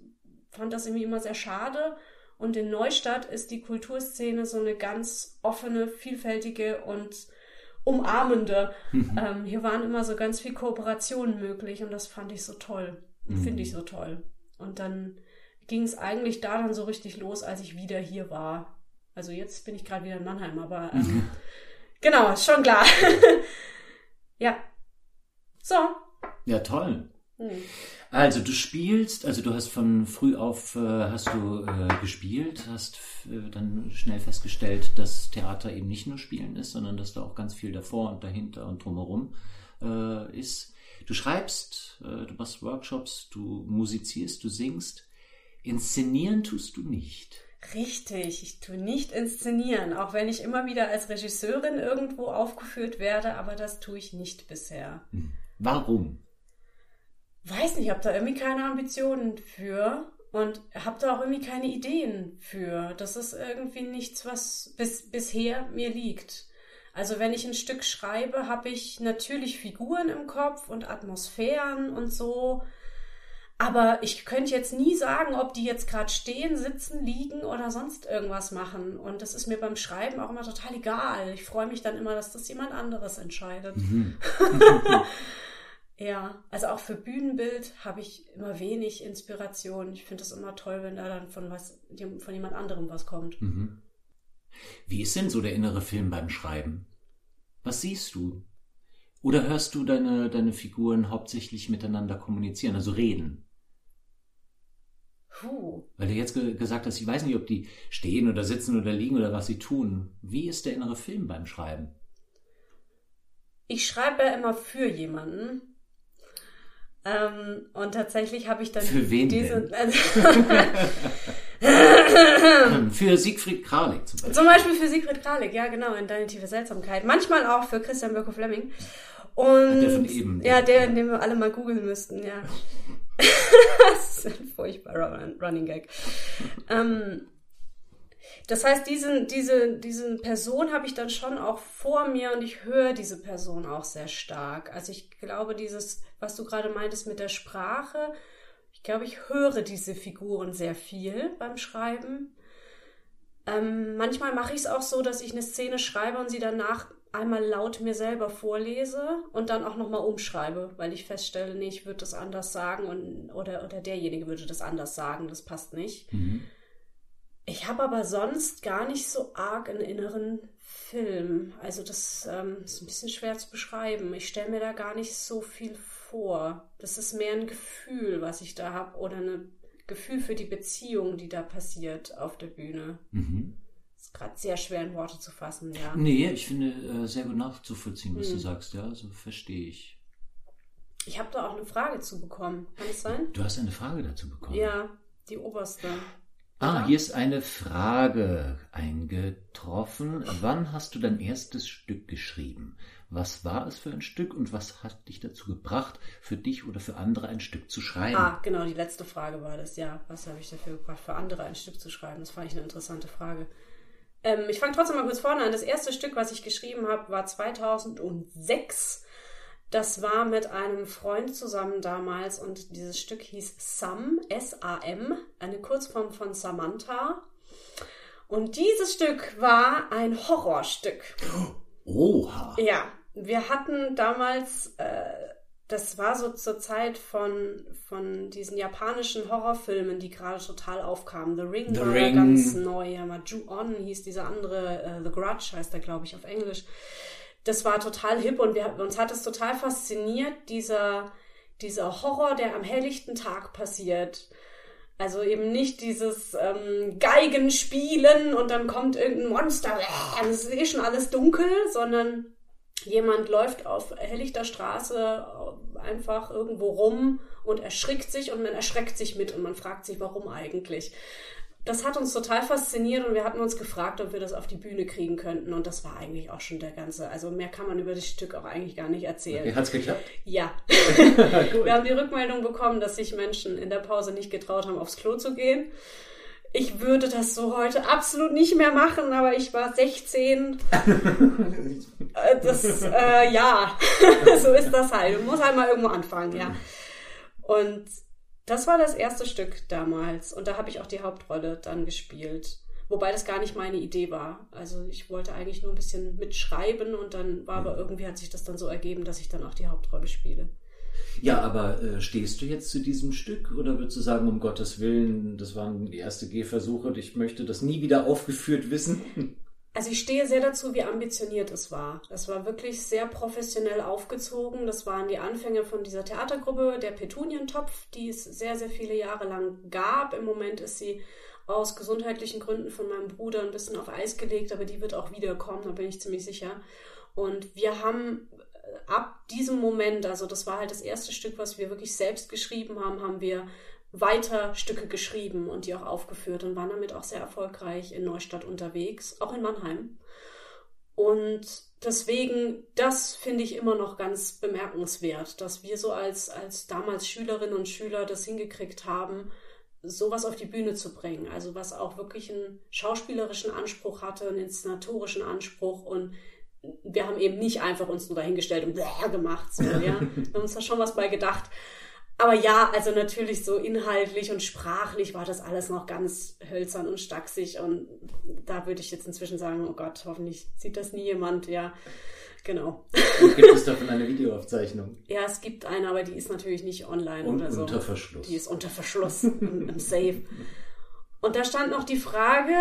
fand das irgendwie immer sehr schade und in Neustadt ist die Kulturszene so eine ganz offene, vielfältige und umarmende. Mhm. Ähm, hier waren immer so ganz viel Kooperationen möglich und das fand ich so toll. Mhm. Finde ich so toll. Und dann ging es eigentlich da dann so richtig los, als ich wieder hier war. Also jetzt bin ich gerade wieder in Mannheim, aber ähm, mhm. genau, ist schon klar. ja. So. Ja, toll. Mhm. Also du spielst, also du hast von früh auf äh, hast du äh, gespielt, hast äh, dann schnell festgestellt, dass Theater eben nicht nur Spielen ist, sondern dass da auch ganz viel davor und dahinter und drumherum äh, ist. Du schreibst, äh, du machst Workshops, du musizierst, du singst. Inszenieren tust du nicht. Richtig, ich tue nicht inszenieren, auch wenn ich immer wieder als Regisseurin irgendwo aufgeführt werde, aber das tue ich nicht bisher. Hm. Warum? weiß nicht, habe da irgendwie keine Ambitionen für und habe da auch irgendwie keine Ideen für. Das ist irgendwie nichts, was bis, bisher mir liegt. Also wenn ich ein Stück schreibe, habe ich natürlich Figuren im Kopf und Atmosphären und so. Aber ich könnte jetzt nie sagen, ob die jetzt gerade stehen, sitzen, liegen oder sonst irgendwas machen. Und das ist mir beim Schreiben auch immer total egal. Ich freue mich dann immer, dass das jemand anderes entscheidet. Mhm. Ja, also auch für Bühnenbild habe ich immer wenig Inspiration. Ich finde es immer toll, wenn da dann von was, von jemand anderem was kommt. Mhm. Wie ist denn so der innere Film beim Schreiben? Was siehst du? Oder hörst du deine, deine Figuren hauptsächlich miteinander kommunizieren, also reden? Puh. Weil du jetzt ge gesagt hast, ich weiß nicht, ob die stehen oder sitzen oder liegen oder was sie tun. Wie ist der innere Film beim Schreiben? Ich schreibe ja immer für jemanden. Ähm, und tatsächlich habe ich dann Für wen diese. denn? Für Siegfried Kralik zum Beispiel. Zum Beispiel für Sigrid Kralik, ja genau, in Deine tiefe Seltsamkeit. Manchmal auch für Christian Birko Fleming. Und Der von eben, ja, ja. der, den wir alle mal googeln müssten, ja. das ist ein furchtbarer Run- Running Gag. ähm, das heißt, diesen, diese, diese Person habe ich dann schon auch vor mir und ich höre diese Person auch sehr stark. Also ich glaube, dieses, was du gerade meintest mit der Sprache, ich glaube, ich höre diese Figuren sehr viel beim Schreiben. Ähm, manchmal mache ich es auch so, dass ich eine Szene schreibe und sie danach einmal laut mir selber vorlese und dann auch nochmal umschreibe, weil ich feststelle, nee, ich würde das anders sagen und, oder, oder derjenige würde das anders sagen, das passt nicht. Mhm. Ich habe aber sonst gar nicht so arg einen inneren Film. Also das ähm, ist ein bisschen schwer zu beschreiben. Ich stelle mir da gar nicht so viel vor. Das ist mehr ein Gefühl, was ich da habe oder ein Gefühl für die Beziehung, die da passiert auf der Bühne. Mhm. Ist gerade sehr schwer in Worte zu fassen, ja. Nee, ich finde äh, sehr gut nachzuvollziehen, was du Hm. sagst, ja, so verstehe ich. Ich habe da auch eine Frage zu bekommen. Kann es sein? Du hast eine Frage dazu bekommen. Ja, die oberste. Ah, hier ist eine Frage eingetroffen. Wann hast du dein erstes Stück geschrieben? Was war es für ein Stück und was hat dich dazu gebracht, für dich oder für andere ein Stück zu schreiben? Ah, genau, die letzte Frage war das. Ja, was habe ich dafür gebracht, für andere ein Stück zu schreiben? Das fand ich eine interessante Frage. Ähm, ich fange trotzdem mal kurz vorne an. Das erste Stück, was ich geschrieben habe, war 2006. Das war mit einem Freund zusammen damals und dieses Stück hieß Sam, S-A-M, eine Kurzform von Samantha. Und dieses Stück war ein Horrorstück. Oha. Ja, wir hatten damals, äh, das war so zur Zeit von, von diesen japanischen Horrorfilmen, die gerade total aufkamen. The Ring The war Ring. ganz neu, ja, mal Ju-On hieß dieser andere, äh, The Grudge heißt er, glaube ich, auf Englisch. Das war total hip und wir, uns hat es total fasziniert, dieser, dieser Horror, der am helllichten Tag passiert. Also eben nicht dieses ähm, Geigenspielen und dann kommt irgendein Monster, äh, es ist eh schon alles dunkel, sondern jemand läuft auf helllichter Straße äh, einfach irgendwo rum und erschrickt sich und man erschreckt sich mit und man fragt sich, warum eigentlich. Das hat uns total fasziniert und wir hatten uns gefragt, ob wir das auf die Bühne kriegen könnten und das war eigentlich auch schon der ganze, also mehr kann man über das Stück auch eigentlich gar nicht erzählen. Okay, hat's geklappt? Ja. Wir haben die Rückmeldung bekommen, dass sich Menschen in der Pause nicht getraut haben, aufs Klo zu gehen. Ich würde das so heute absolut nicht mehr machen, aber ich war 16. Äh, Das, äh, ja, so ist das halt. Du musst halt mal irgendwo anfangen, ja. Und das war das erste Stück damals. Und da habe ich auch die Hauptrolle dann gespielt. Wobei das gar nicht meine Idee war. Also ich wollte eigentlich nur ein bisschen mitschreiben und dann war aber irgendwie hat sich das dann so ergeben, dass ich dann auch die Hauptrolle spiele. Ja, aber äh, stehst du jetzt zu diesem Stück oder würdest du sagen, um Gottes Willen, das waren die erste Gehversuche und ich möchte das nie wieder aufgeführt wissen? Also ich stehe sehr dazu, wie ambitioniert es war. Es war wirklich sehr professionell aufgezogen. Das waren die Anfänge von dieser Theatergruppe, der Petunientopf, die es sehr, sehr viele Jahre lang gab. Im Moment ist sie aus gesundheitlichen Gründen von meinem Bruder ein bisschen auf Eis gelegt, aber die wird auch wiederkommen, da bin ich ziemlich sicher. Und wir haben ab diesem Moment, also das war halt das erste Stück, was wir wirklich selbst geschrieben haben, haben wir weiter Stücke geschrieben und die auch aufgeführt und waren damit auch sehr erfolgreich in Neustadt unterwegs, auch in Mannheim. Und deswegen, das finde ich immer noch ganz bemerkenswert, dass wir so als, als damals Schülerinnen und Schüler das hingekriegt haben, sowas auf die Bühne zu bringen. Also was auch wirklich einen schauspielerischen Anspruch hatte, einen inszenatorischen Anspruch und wir haben eben nicht einfach uns nur dahingestellt und bläh gemacht. So, ja. Wir haben uns da schon was bei gedacht. Aber ja, also natürlich so inhaltlich und sprachlich war das alles noch ganz hölzern und stachsig. Und da würde ich jetzt inzwischen sagen, oh Gott, hoffentlich sieht das nie jemand. Ja, genau. Und gibt es davon eine Videoaufzeichnung? Ja, es gibt eine, aber die ist natürlich nicht online Und oder so. unter Verschluss. Die ist unter Verschluss im, im Safe. Und da stand noch die Frage,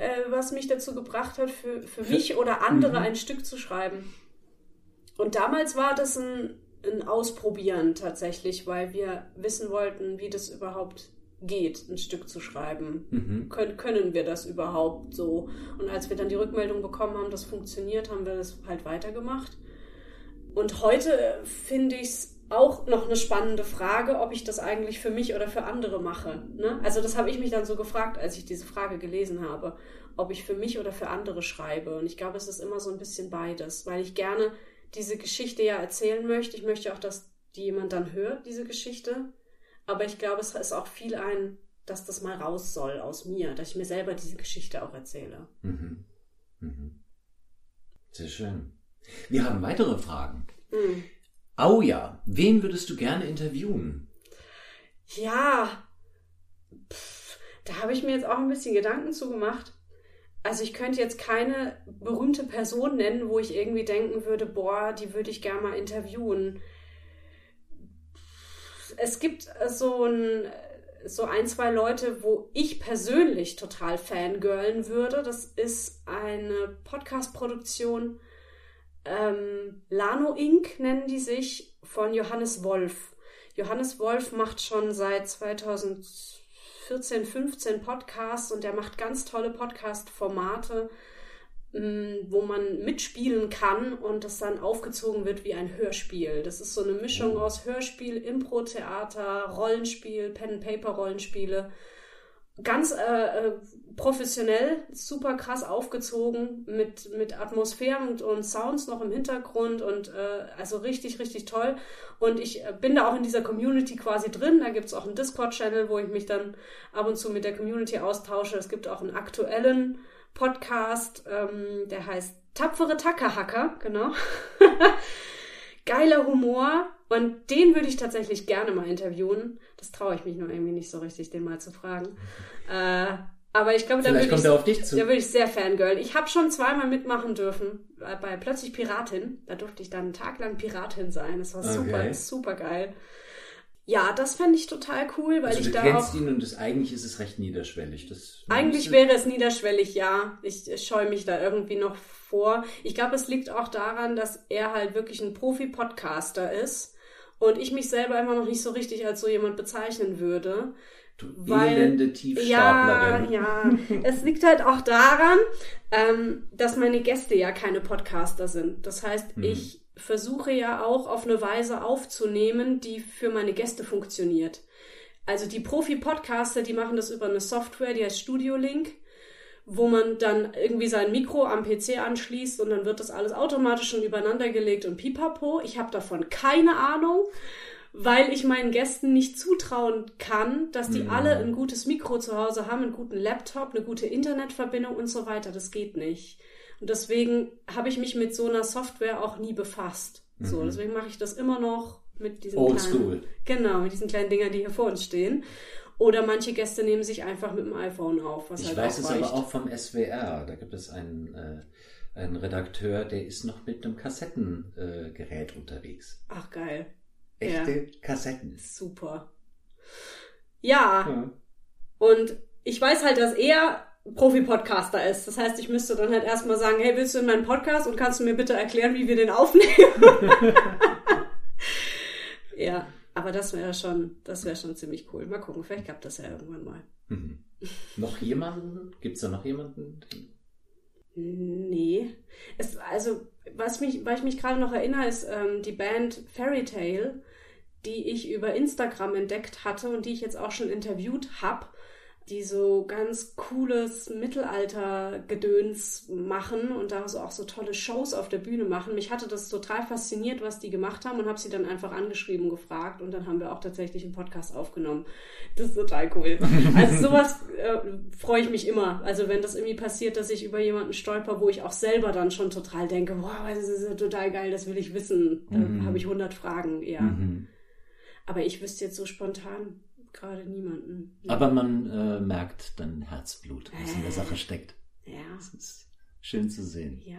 äh, was mich dazu gebracht hat, für, für mich oder andere Mhm. ein Stück zu schreiben. und damals war das ein, ein Ausprobieren tatsächlich, weil wir wissen wollten, wie das überhaupt geht, ein Stück zu schreiben. Mhm. Können, können wir das überhaupt so? Und als wir dann die Rückmeldung bekommen haben, das funktioniert, haben wir das halt weitergemacht. Und heute finde ich es auch noch eine spannende Frage, ob ich das eigentlich für mich oder für andere mache. Ne? Also das habe ich mich dann so gefragt, als ich diese Frage gelesen habe, ob ich für mich oder für andere schreibe. Und ich glaube, es ist immer so ein bisschen beides, weil ich gerne diese Geschichte ja erzählen möchte. Ich möchte auch, dass die jemand dann hört, diese Geschichte. Aber ich glaube, es ist auch viel ein, dass das mal raus soll aus mir, dass ich mir selber diese Geschichte auch erzähle. Mhm. Mhm. Sehr schön. Wir haben weitere Fragen. Mhm. Auja, wen würdest du gerne interviewen? Ja, Pff, da habe ich mir jetzt auch ein bisschen Gedanken zu gemacht. Also ich könnte jetzt keine berühmte Person nennen, wo ich irgendwie denken würde, boah, die würde ich gerne mal interviewen. Es gibt so ein, so ein, zwei Leute, wo ich persönlich total fangirlen würde. Das ist eine Podcast-Produktion, ähm, Lano Inc. nennen die sich, von Johannes Wolf. Johannes Wolf macht schon seit 2014, 15 Podcasts und der macht ganz tolle Podcast-Formate, mh, wo man mitspielen kann und das dann aufgezogen wird wie ein Hörspiel. Das ist so eine Mischung aus Hörspiel, Impro-Theater, Rollenspiel, Pen-and-Paper-Rollenspiele. Ganz äh, äh, professionell, super krass aufgezogen mit, mit Atmosphären und, und Sounds noch im Hintergrund und äh, also richtig, richtig toll. Und ich äh, bin da auch in dieser Community quasi drin. Da gibt's auch einen Discord-Channel, wo ich mich dann ab und zu mit der Community austausche. Es gibt auch einen aktuellen Podcast, ähm, der heißt Tapfere Tackerhacker, genau. Geiler Humor und den würde ich tatsächlich gerne mal interviewen. Das traue ich mich nur irgendwie nicht so richtig, den mal zu fragen. Äh, aber ich glaube, da würde ich, auf dich zu. da würde ich sehr fangirl. Ich habe schon zweimal mitmachen dürfen äh, bei Plötzlich Piratin. Da durfte ich dann einen Tag lang Piratin sein. Das war super, Okay. super geil. Ja, das fände ich total cool, weil Also ich du da kennst auch... ihn und das, eigentlich ist es recht niederschwellig. Das Eigentlich wäre es niederschwellig, ja. Ich scheue mich da irgendwie noch vor. Ich glaube, es liegt auch daran, dass er halt wirklich ein Profi-Podcaster ist und ich mich selber immer noch nicht so richtig als so jemand bezeichnen würde. du weil- elende Ja, Tiefstaplerin. ja. Es liegt halt auch daran, ähm, dass meine Gäste ja keine Podcaster sind. Das heißt, Mhm. ich versuche ja auch auf eine Weise aufzunehmen, die für meine Gäste funktioniert. Also die Profi-Podcaster, die machen das über eine Software, die heißt Studio Link, wo man dann irgendwie sein Mikro am PC anschließt und dann wird das alles automatisch schon übereinander gelegt und pipapo. Ich habe davon keine Ahnung, weil ich meinen Gästen nicht zutrauen kann, dass die alle ein gutes Mikro zu Hause haben, einen guten Laptop, eine gute Internetverbindung und so weiter. Das geht nicht. Und deswegen habe ich mich mit so einer Software auch nie befasst. So, deswegen mache ich das immer noch mit diesen Old kleinen, school. Genau, mit diesen kleinen Dingern, die hier vor uns stehen. Oder manche Gäste nehmen sich einfach mit dem iPhone auf, was Ich halt weiß es reicht. aber auch vom SWR. Da gibt es einen, äh, einen Redakteur, der ist noch mit einem Kassettengerät äh, unterwegs. Ach geil, Echte Kassetten. super. Ja, Ja. und ich weiß halt, dass er Profi-Podcaster ist. Das heißt, ich müsste dann halt erstmal sagen, hey, willst du in meinen Podcast und kannst du mir bitte erklären, wie wir den aufnehmen? ja, aber das wäre schon, das wäre schon ziemlich cool. Mal gucken, vielleicht klappt das ja irgendwann mal. Mhm. Noch jemanden? Gibt es da noch jemanden? Nee. Es, also, was mich, weil ich mich gerade noch erinnere, ist ähm, die Band Fairy Tale, die ich über Instagram entdeckt hatte und die ich jetzt auch schon interviewt habe, die so ganz cooles Mittelalter-Gedöns machen und da so auch so tolle Shows auf der Bühne machen. Mich hatte das total fasziniert, was die gemacht haben und habe sie dann einfach angeschrieben gefragt und dann haben wir auch tatsächlich einen Podcast aufgenommen. Das ist total cool. Also sowas äh, freue ich mich immer. Also wenn das irgendwie passiert, dass ich über jemanden stolper, wo ich auch selber dann schon total denke, wow, das ist ja total geil, das will ich wissen. Da Mhm. habe ich 100 Fragen, ja. Mhm. Aber ich wüsste jetzt so spontan gerade niemanden. Aber man äh, merkt dein Herzblut, was in der Sache steckt. Ja, Das ist schön zu sehen. ja.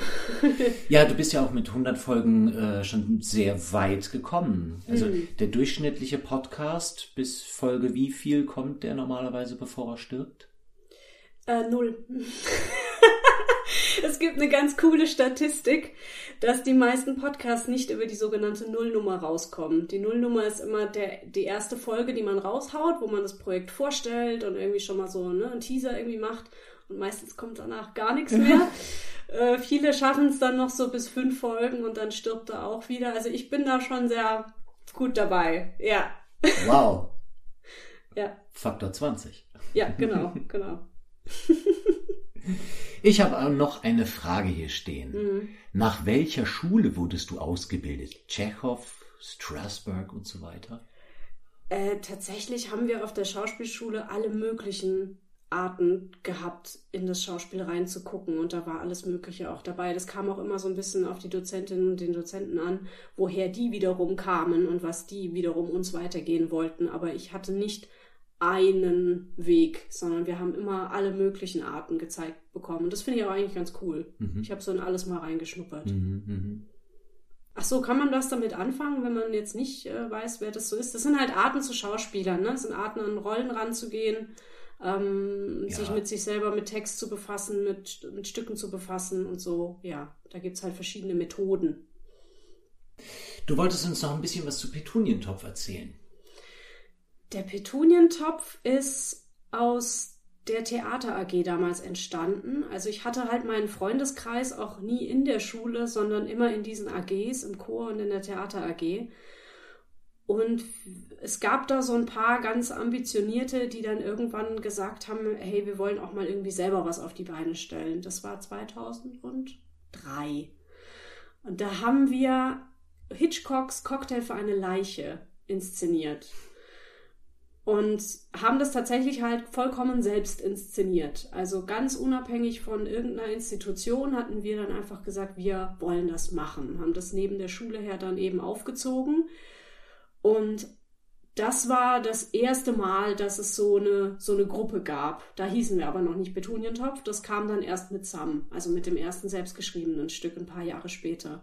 Ja, du bist ja auch mit 100 Folgen äh, schon sehr weit gekommen. Also Mhm. der durchschnittliche Podcast, bis Folge wie viel kommt der normalerweise, bevor er stirbt? Äh, null. Es gibt eine ganz coole Statistik, dass die meisten Podcasts nicht über die sogenannte Nullnummer rauskommen. Die Nullnummer ist immer der, die erste Folge, die man raushaut, wo man das Projekt vorstellt und irgendwie schon mal so ne, einen Teaser irgendwie macht. Und meistens kommt danach gar nichts mehr. äh, viele schaffen es dann noch so bis fünf Folgen und dann stirbt er auch wieder. Also ich bin da schon sehr gut dabei. Ja. Wow. ja. Faktor 20. Ja, genau, genau. Ich habe noch eine Frage hier stehen. Mhm. Nach welcher Schule wurdest du ausgebildet? Tschechow, Strasbourg und so weiter? Äh, tatsächlich haben wir auf der Schauspielschule alle möglichen Arten gehabt, in das Schauspiel reinzugucken und da war alles Mögliche auch dabei. Das kam auch immer so ein bisschen auf die Dozentinnen und den Dozenten an, woher die wiederum kamen und was die wiederum uns weitergehen wollten. Aber ich hatte nicht einen Weg, sondern wir haben immer alle möglichen Arten gezeigt bekommen. Und das finde ich aber eigentlich ganz cool. Mhm. Ich habe so in alles mal reingeschnuppert. Mhm, mhm. Ach so, kann man das damit anfangen, wenn man jetzt nicht äh, weiß, wer das so ist? Das sind halt Arten zu Schauspielern, ne? Das sind Arten, an Rollen ranzugehen, ähm, Ja. sich mit sich selber, mit Text zu befassen, mit, mit Stücken zu befassen und so. Ja, da gibt's halt verschiedene Methoden. Du wolltest uns noch ein bisschen was zu Petunientopf erzählen. Der Petunientopf ist aus der Theater AG damals entstanden. Also ich hatte halt meinen Freundeskreis auch nie in der Schule, sondern immer in diesen AGs, im Chor und in der Theater AG. Und es gab da so ein paar ganz ambitionierte, die dann irgendwann gesagt haben, hey, wir wollen auch mal irgendwie selber was auf die Beine stellen. Das war 2003. Und da haben wir Hitchcocks Cocktail für eine Leiche inszeniert. Und haben das tatsächlich halt vollkommen selbst inszeniert. Also ganz unabhängig von irgendeiner Institution hatten wir dann einfach gesagt, wir wollen das machen. Haben das neben der Schule her dann eben aufgezogen. Und das war das erste Mal, dass es so eine, so eine Gruppe gab. Da hießen wir aber noch nicht Petunientopf. Das kam dann erst mit Sam, also mit dem ersten selbstgeschriebenen Stück ein paar Jahre später.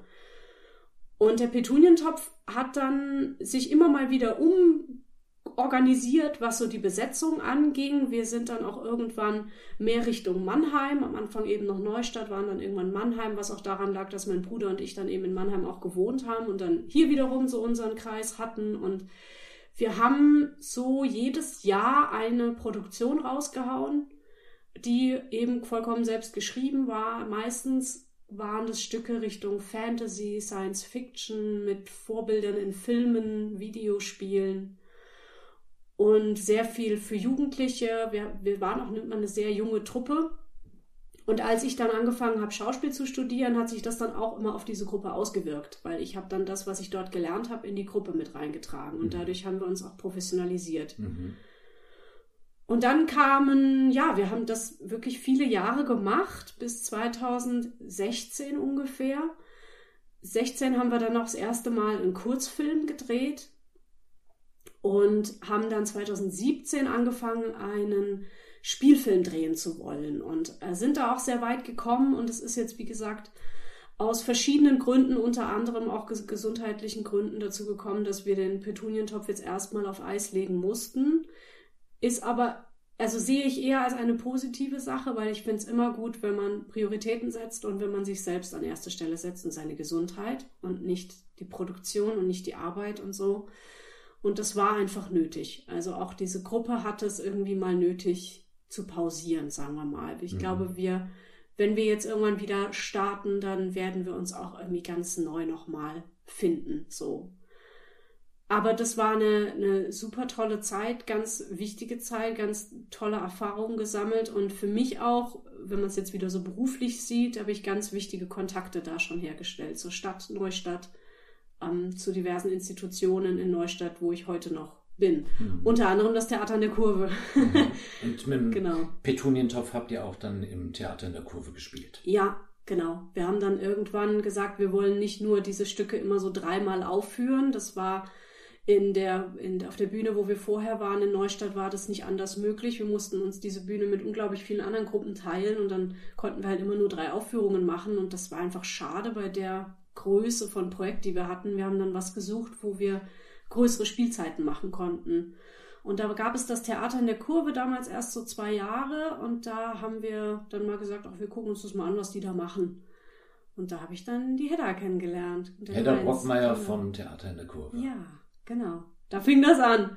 Und der Petunientopf hat dann sich immer mal wieder umorganisiert, was so die Besetzung anging. Wir sind dann auch irgendwann mehr Richtung Mannheim, am Anfang eben noch Neustadt, waren dann irgendwann Mannheim, was auch daran lag, dass mein Bruder und ich dann eben in Mannheim auch gewohnt haben und dann hier wiederum so unseren Kreis hatten. Und wir haben so jedes Jahr eine Produktion rausgehauen, die eben vollkommen selbst geschrieben war. Meistens waren das Stücke Richtung Fantasy, Science Fiction mit Vorbildern in Filmen, Videospielen und sehr viel für Jugendliche. Wir, wir waren auch immer eine sehr junge Truppe. Und als ich dann angefangen habe, Schauspiel zu studieren, hat sich das dann auch immer auf diese Gruppe ausgewirkt, weil ich habe dann das, was ich dort gelernt habe, in die Gruppe mit reingetragen. Und dadurch haben wir uns auch professionalisiert. Mhm. Und dann kamen, ja, wir haben das wirklich viele Jahre gemacht, bis 2016 ungefähr. 16 haben wir dann noch das erste Mal einen Kurzfilm gedreht und haben dann 2017 angefangen, einen Spielfilm drehen zu wollen und äh, sind da auch sehr weit gekommen und es ist jetzt, wie gesagt, aus verschiedenen Gründen, unter anderem auch ges gesundheitlichen Gründen dazu gekommen, dass wir den Petunientopf jetzt erstmal auf Eis legen mussten. Ist aber, also sehe ich eher als eine positive Sache, weil ich finde es immer gut, wenn man Prioritäten setzt und wenn man sich selbst an erste Stelle setzt und seine Gesundheit und nicht die Produktion und nicht die Arbeit und so. Und das war einfach nötig. Also auch diese Gruppe hatte es irgendwie mal nötig zu pausieren, sagen wir mal. Ich Mhm. glaube, wir, wenn wir jetzt irgendwann wieder starten, dann werden wir uns auch irgendwie ganz neu nochmal finden, so. Aber das war eine, eine super tolle Zeit, ganz wichtige Zeit, ganz tolle Erfahrungen gesammelt und für mich auch, wenn man es jetzt wieder so beruflich sieht, habe ich ganz wichtige Kontakte da schon hergestellt zur Stadt, Neustadt, ähm, zu diversen Institutionen in Neustadt, wo ich heute noch bin. Mhm. Unter anderem das Theater an der Kurve. Und mit dem Genau. Petunientopf habt ihr auch dann im Theater in der Kurve gespielt. Ja, genau. Wir haben dann irgendwann gesagt, wir wollen nicht nur diese Stücke immer so dreimal aufführen. Das war in der, in, auf der Bühne, wo wir vorher waren, in Neustadt, war das nicht anders möglich. Wir mussten uns diese Bühne mit unglaublich vielen anderen Gruppen teilen und dann konnten wir halt immer nur drei Aufführungen machen und das war einfach schade bei der Größe von Projekt, die wir hatten. Wir haben dann was gesucht, wo wir größere Spielzeiten machen konnten. Und da gab es das Theater in der Kurve damals erst so zwei Jahre und da haben wir dann mal gesagt, ach, wir gucken uns das mal an, was die da machen. Und da habe ich dann die Hedda kennengelernt. Hedda Brockmeier genau. vom Theater in der Kurve. Ja, genau. Da fing das an.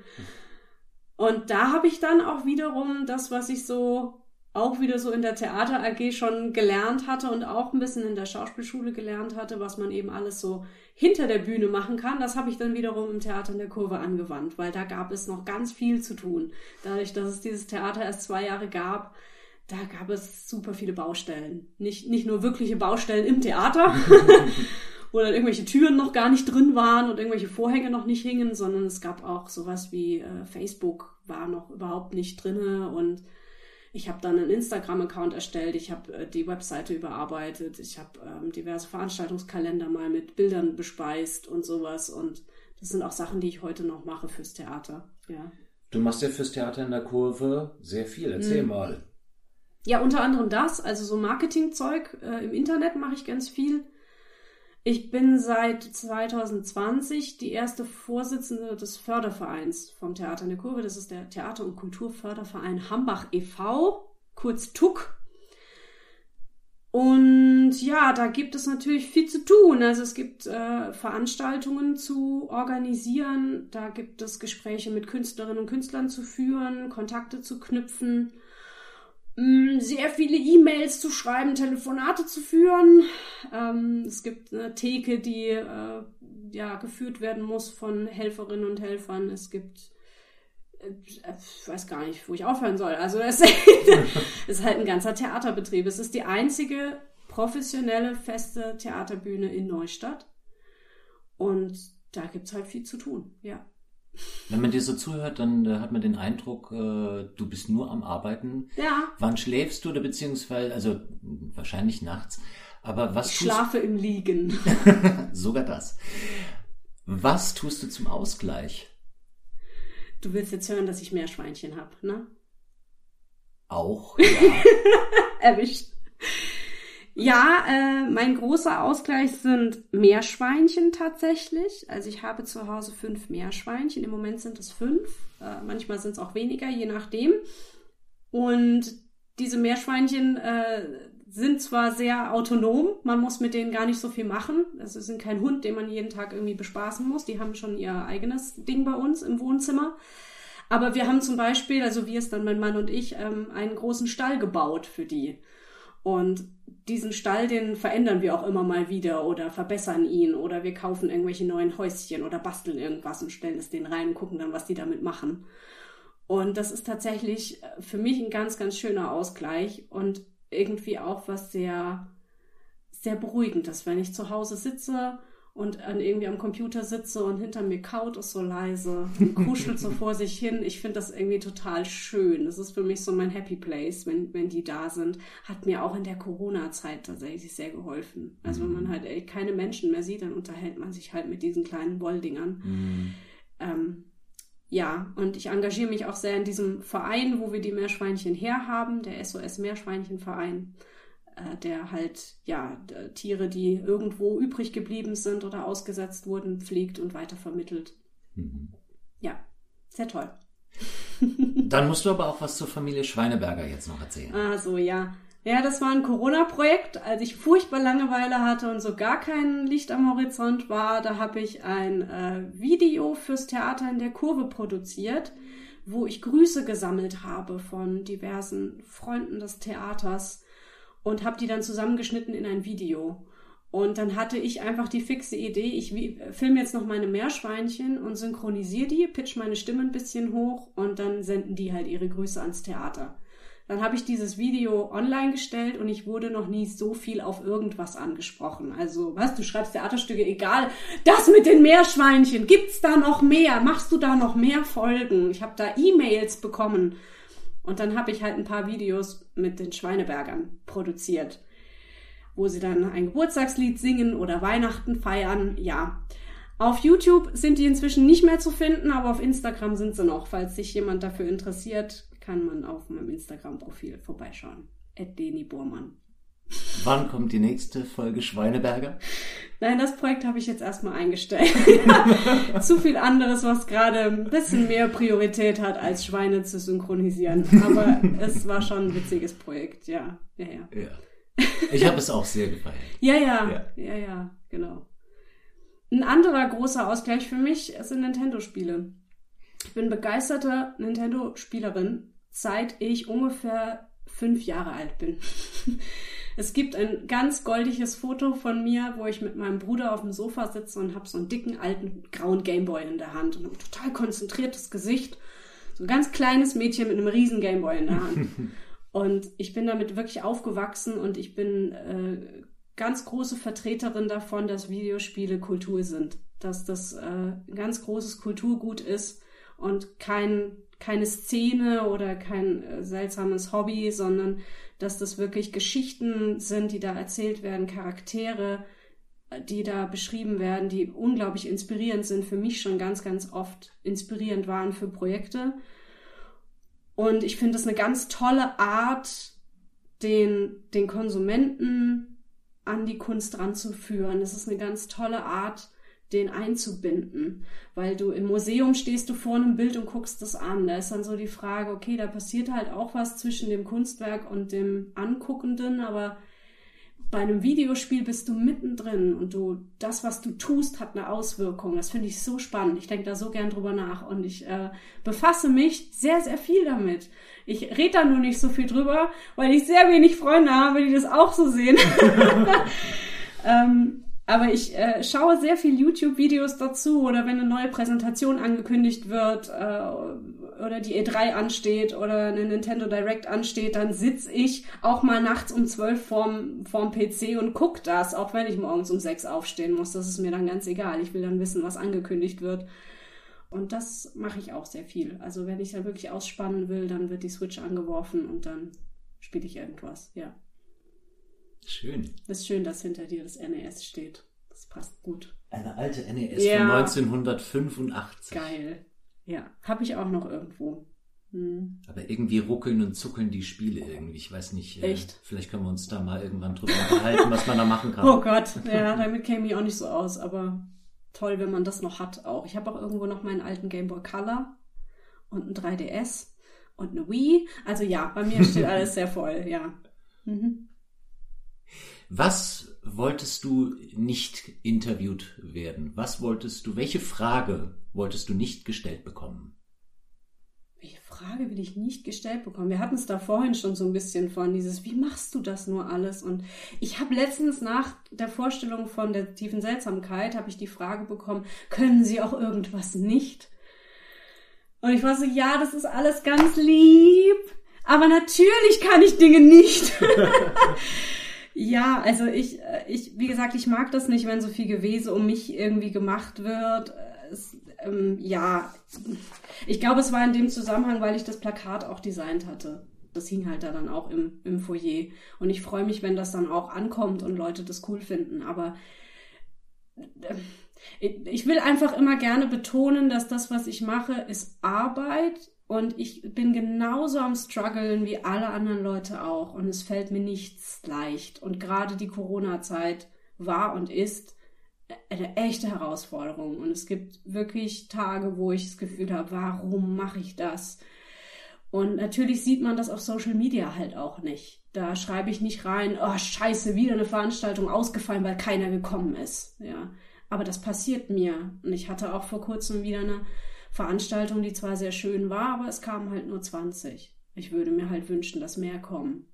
Und da habe ich dann auch wiederum das, was ich so auch wieder so in der Theater AG schon gelernt hatte und auch ein bisschen in der Schauspielschule gelernt hatte, was man eben alles so hinter der Bühne machen kann, das habe ich dann wiederum im Theater in der Kurve angewandt, weil da gab es noch ganz viel zu tun. Dadurch, dass es dieses Theater erst zwei Jahre gab, da gab es super viele Baustellen. Nicht, nicht nur wirkliche Baustellen im Theater, wo dann irgendwelche Türen noch gar nicht drin waren und irgendwelche Vorhänge noch nicht hingen, sondern es gab auch sowas wie äh, Facebook war noch überhaupt nicht drinne und ich habe dann einen Instagram-Account erstellt, ich habe äh, die Webseite überarbeitet, ich habe ähm, diverse Veranstaltungskalender mal mit Bildern bespeist und sowas. Und das sind auch Sachen, die ich heute noch mache fürs Theater. Ja, Du machst ja fürs Theater in der Kurve sehr viel. Erzähl Mhm. mal. ja unter anderem das, also so Marketingzeug äh, im Internet mache ich ganz viel. Ich bin seit 2020 die erste Vorsitzende des Fördervereins vom Theater in der Kurve. Das ist der Theater- und Kulturförderverein Hambach e.V., kurz TUK. Und ja, da gibt es natürlich viel zu tun. Also es gibt äh, Veranstaltungen zu organisieren, da gibt es Gespräche mit Künstlerinnen und Künstlern zu führen, Kontakte zu knüpfen, sehr viele E-Mails zu schreiben, Telefonate zu führen. Ähm, es gibt eine Theke, die äh, ja geführt werden muss von Helferinnen und Helfern. Es gibt äh, ich weiß gar nicht, wo ich aufhören soll. Also es ist halt ein ganzer Theaterbetrieb. Es ist die einzige professionelle, feste Theaterbühne in Neustadt. Und da gibt es halt viel zu tun, ja. Wenn man dir so zuhört, dann äh, hat man den Eindruck, äh, du bist nur am Arbeiten. Ja, Wann schläfst du oder beziehungsweise, also wahrscheinlich nachts, aber was ich schlafe im Liegen. sogar das. Was tust du zum Ausgleich? Du willst jetzt hören, dass ich Meerschweinchen habe, ne? Auch, ja. Erwischt. Ja, äh, mein großer Ausgleich sind Meerschweinchen tatsächlich. Also ich habe zu Hause fünf Meerschweinchen. Im Moment sind es fünf. Äh, manchmal sind es auch weniger, je nachdem. Und diese Meerschweinchen äh, sind zwar sehr autonom, man muss mit denen gar nicht so viel machen. Also sind kein Hund, den man jeden Tag irgendwie bespaßen muss. Die haben schon ihr eigenes Ding bei uns im Wohnzimmer. Aber wir haben zum Beispiel, also wir ist dann mein Mann und ich, ähm, einen großen Stall gebaut für die. Und diesen Stall, den verändern wir auch immer mal wieder oder verbessern ihn oder wir kaufen irgendwelche neuen Häuschen oder basteln irgendwas und stellen es denen rein und gucken dann, was die damit machen. Und das ist tatsächlich äh, für mich ein ganz, ganz schöner Ausgleich und irgendwie auch was sehr, sehr beruhigendes, wenn ich zu Hause sitze und an irgendwie am Computer sitze und hinter mir kaut es so leise und kuschelt so vor sich hin. Ich finde das irgendwie total schön. Das ist für mich so mein Happy Place, wenn, wenn die da sind. Hat mir auch in der Corona-Zeit tatsächlich sehr geholfen. Also wenn man halt ey, keine Menschen mehr sieht, dann unterhält man sich halt mit diesen kleinen Wolldingern. Hm. Ähm, ja, und ich engagiere mich auch sehr in diesem Verein, wo wir die Meerschweinchen herhaben, der SOS Meerschweinchenverein, äh, der halt, ja, Tiere, die irgendwo übrig geblieben sind oder ausgesetzt wurden, pflegt und weitervermittelt. Mhm. Ja, sehr toll. Dann musst du aber auch was zur Familie Schweineberger jetzt noch erzählen. Ah, so, ja. Ja, das war ein Corona-Projekt, als ich furchtbar Langeweile hatte und so gar kein Licht am Horizont war. Da habe ich ein äh, Video fürs Theater in der Kurve produziert, wo ich Grüße gesammelt habe von diversen Freunden des Theaters und habe die dann zusammengeschnitten in ein Video. Und dann hatte ich einfach die fixe Idee, ich filme jetzt noch meine Meerschweinchen und synchronisiere die, pitch meine Stimme ein bisschen hoch und dann senden die halt ihre Grüße ans Theater. Dann habe ich dieses Video online gestellt und ich wurde noch nie so viel auf irgendwas angesprochen. Also, was, du schreibst Theaterstücke, egal. Das mit den Meerschweinchen, gibt's da noch mehr? Machst du da noch mehr Folgen? Ich habe da E-Mails bekommen. Und dann habe ich halt ein paar Videos mit den Schweinebergern produziert, wo sie dann ein Geburtstagslied singen oder Weihnachten feiern. Ja. Auf YouTube sind die inzwischen nicht mehr zu finden, aber auf Instagram sind sie noch. Falls sich jemand dafür interessiert, kann man auf meinem Instagram-Profil vorbeischauen. Deni Bormann. Wann kommt die nächste Folge Schweineberger? Nein, das Projekt habe ich jetzt erstmal eingestellt. zu viel anderes, was gerade ein bisschen mehr Priorität hat, als Schweine zu synchronisieren. Aber es war schon ein witziges Projekt, ja. Ja, ja. Ja. Ich habe es auch sehr gefeiert. Ja, ja, Ja. ja, ja, genau. Ein anderer großer Ausgleich für mich sind Nintendo-Spiele. Ich bin begeisterte Nintendo-Spielerin, seit ich ungefähr fünf Jahre alt bin. Es gibt ein ganz goldiges Foto von mir, wo ich mit meinem Bruder auf dem Sofa sitze und habe so einen dicken alten grauen Gameboy in der Hand und ein total konzentriertes Gesicht. So ein ganz kleines Mädchen mit einem riesen Gameboy in der Hand. Und ich bin damit wirklich aufgewachsen und ich bin äh, ganz große Vertreterin davon, dass Videospiele Kultur sind. Dass das äh, ein ganz großes Kulturgut ist und kein, keine Szene oder kein äh, seltsames Hobby, sondern dass das wirklich Geschichten sind, die da erzählt werden, Charaktere, äh, die da beschrieben werden, die unglaublich inspirierend sind, für mich schon ganz, ganz oft inspirierend waren für Projekte. Und ich finde es eine ganz tolle Art, den, den Konsumenten an die Kunst ranzuführen. Es ist eine ganz tolle Art, den einzubinden, weil du im Museum stehst du vor einem Bild und guckst das an. Da ist dann so die Frage, okay, da passiert halt auch was zwischen dem Kunstwerk und dem Anguckenden, aber bei einem Videospiel bist du mittendrin und du, das, was du tust, hat eine Auswirkung. Das finde ich so spannend. Ich denke da so gern drüber nach und ich äh, befasse mich sehr, sehr viel damit. Ich rede da nur nicht so viel drüber, weil ich sehr wenig Freunde habe, die das auch so sehen. ähm, aber ich äh, schaue sehr viel YouTube-Videos dazu oder wenn eine neue Präsentation angekündigt wird äh, oder die E3 ansteht oder eine Nintendo Direct ansteht, dann sitz ich auch mal nachts um 12 vorm, vorm PC und guck das, auch wenn ich morgens um 6 aufstehen muss. Das ist mir dann ganz egal. Ich will dann wissen, was angekündigt wird. Und das mache ich auch sehr viel. Also wenn ich da wirklich ausspannen will, dann wird die Switch angeworfen und dann spiele ich irgendwas. Ja. Schön. Ist schön, dass hinter dir das NES steht. Das passt gut. Eine alte NES Ja. von 1985. Geil. Ja, habe ich auch noch irgendwo. Hm. Aber irgendwie ruckeln und zuckeln die Spiele irgendwie. Ich weiß nicht. äh, Echt? Vielleicht können wir uns da mal irgendwann drüber unterhalten, was man da machen kann. Oh Gott, ja, damit käme ich auch nicht so aus, aber toll, wenn man das noch hat auch. Ich habe auch irgendwo noch meinen alten Game Boy Color und ein 3DS und eine Wii. Also ja, bei mir steht alles sehr voll, ja. Mhm. Was wolltest du nicht interviewt werden? Was wolltest du, welche Frage wolltest du nicht gestellt bekommen? Welche Frage will ich nicht gestellt bekommen? Wir hatten es da vorhin schon so ein bisschen von dieses, wie machst du das nur alles? Und ich habe letztens nach der Vorstellung von der tiefen Seltsamkeit, habe ich die Frage bekommen, können Sie auch irgendwas nicht? Und ich war so, ja, das ist alles ganz lieb, aber natürlich kann ich Dinge nicht. Ja, also ich, äh, ich, wie gesagt, ich mag das nicht, wenn so viel Gewese um mich irgendwie gemacht wird. Es, ähm, ja, ich glaube, es war in dem Zusammenhang, weil ich das Plakat auch designt hatte. Das hing halt da dann auch im, im Foyer. Und ich freue mich, wenn das dann auch ankommt und Leute das cool finden. Aber äh, ich ich will einfach immer gerne betonen, dass das, was ich mache, ist Arbeit und ich bin genauso am struggeln wie alle anderen Leute auch und es fällt mir nichts leicht und gerade die Corona-Zeit war und ist eine echte Herausforderung und es gibt wirklich Tage, wo ich das Gefühl habe, warum mache ich das? Und natürlich sieht man das auf Social Media halt auch nicht. Da schreibe ich nicht rein, oh scheiße, wieder eine Veranstaltung ausgefallen, weil keiner gekommen ist. Ja, aber das passiert mir. Und ich hatte auch vor kurzem wieder eine Veranstaltung, die zwar sehr schön war, aber es kamen halt nur 20. Ich würde mir halt wünschen, dass mehr kommen.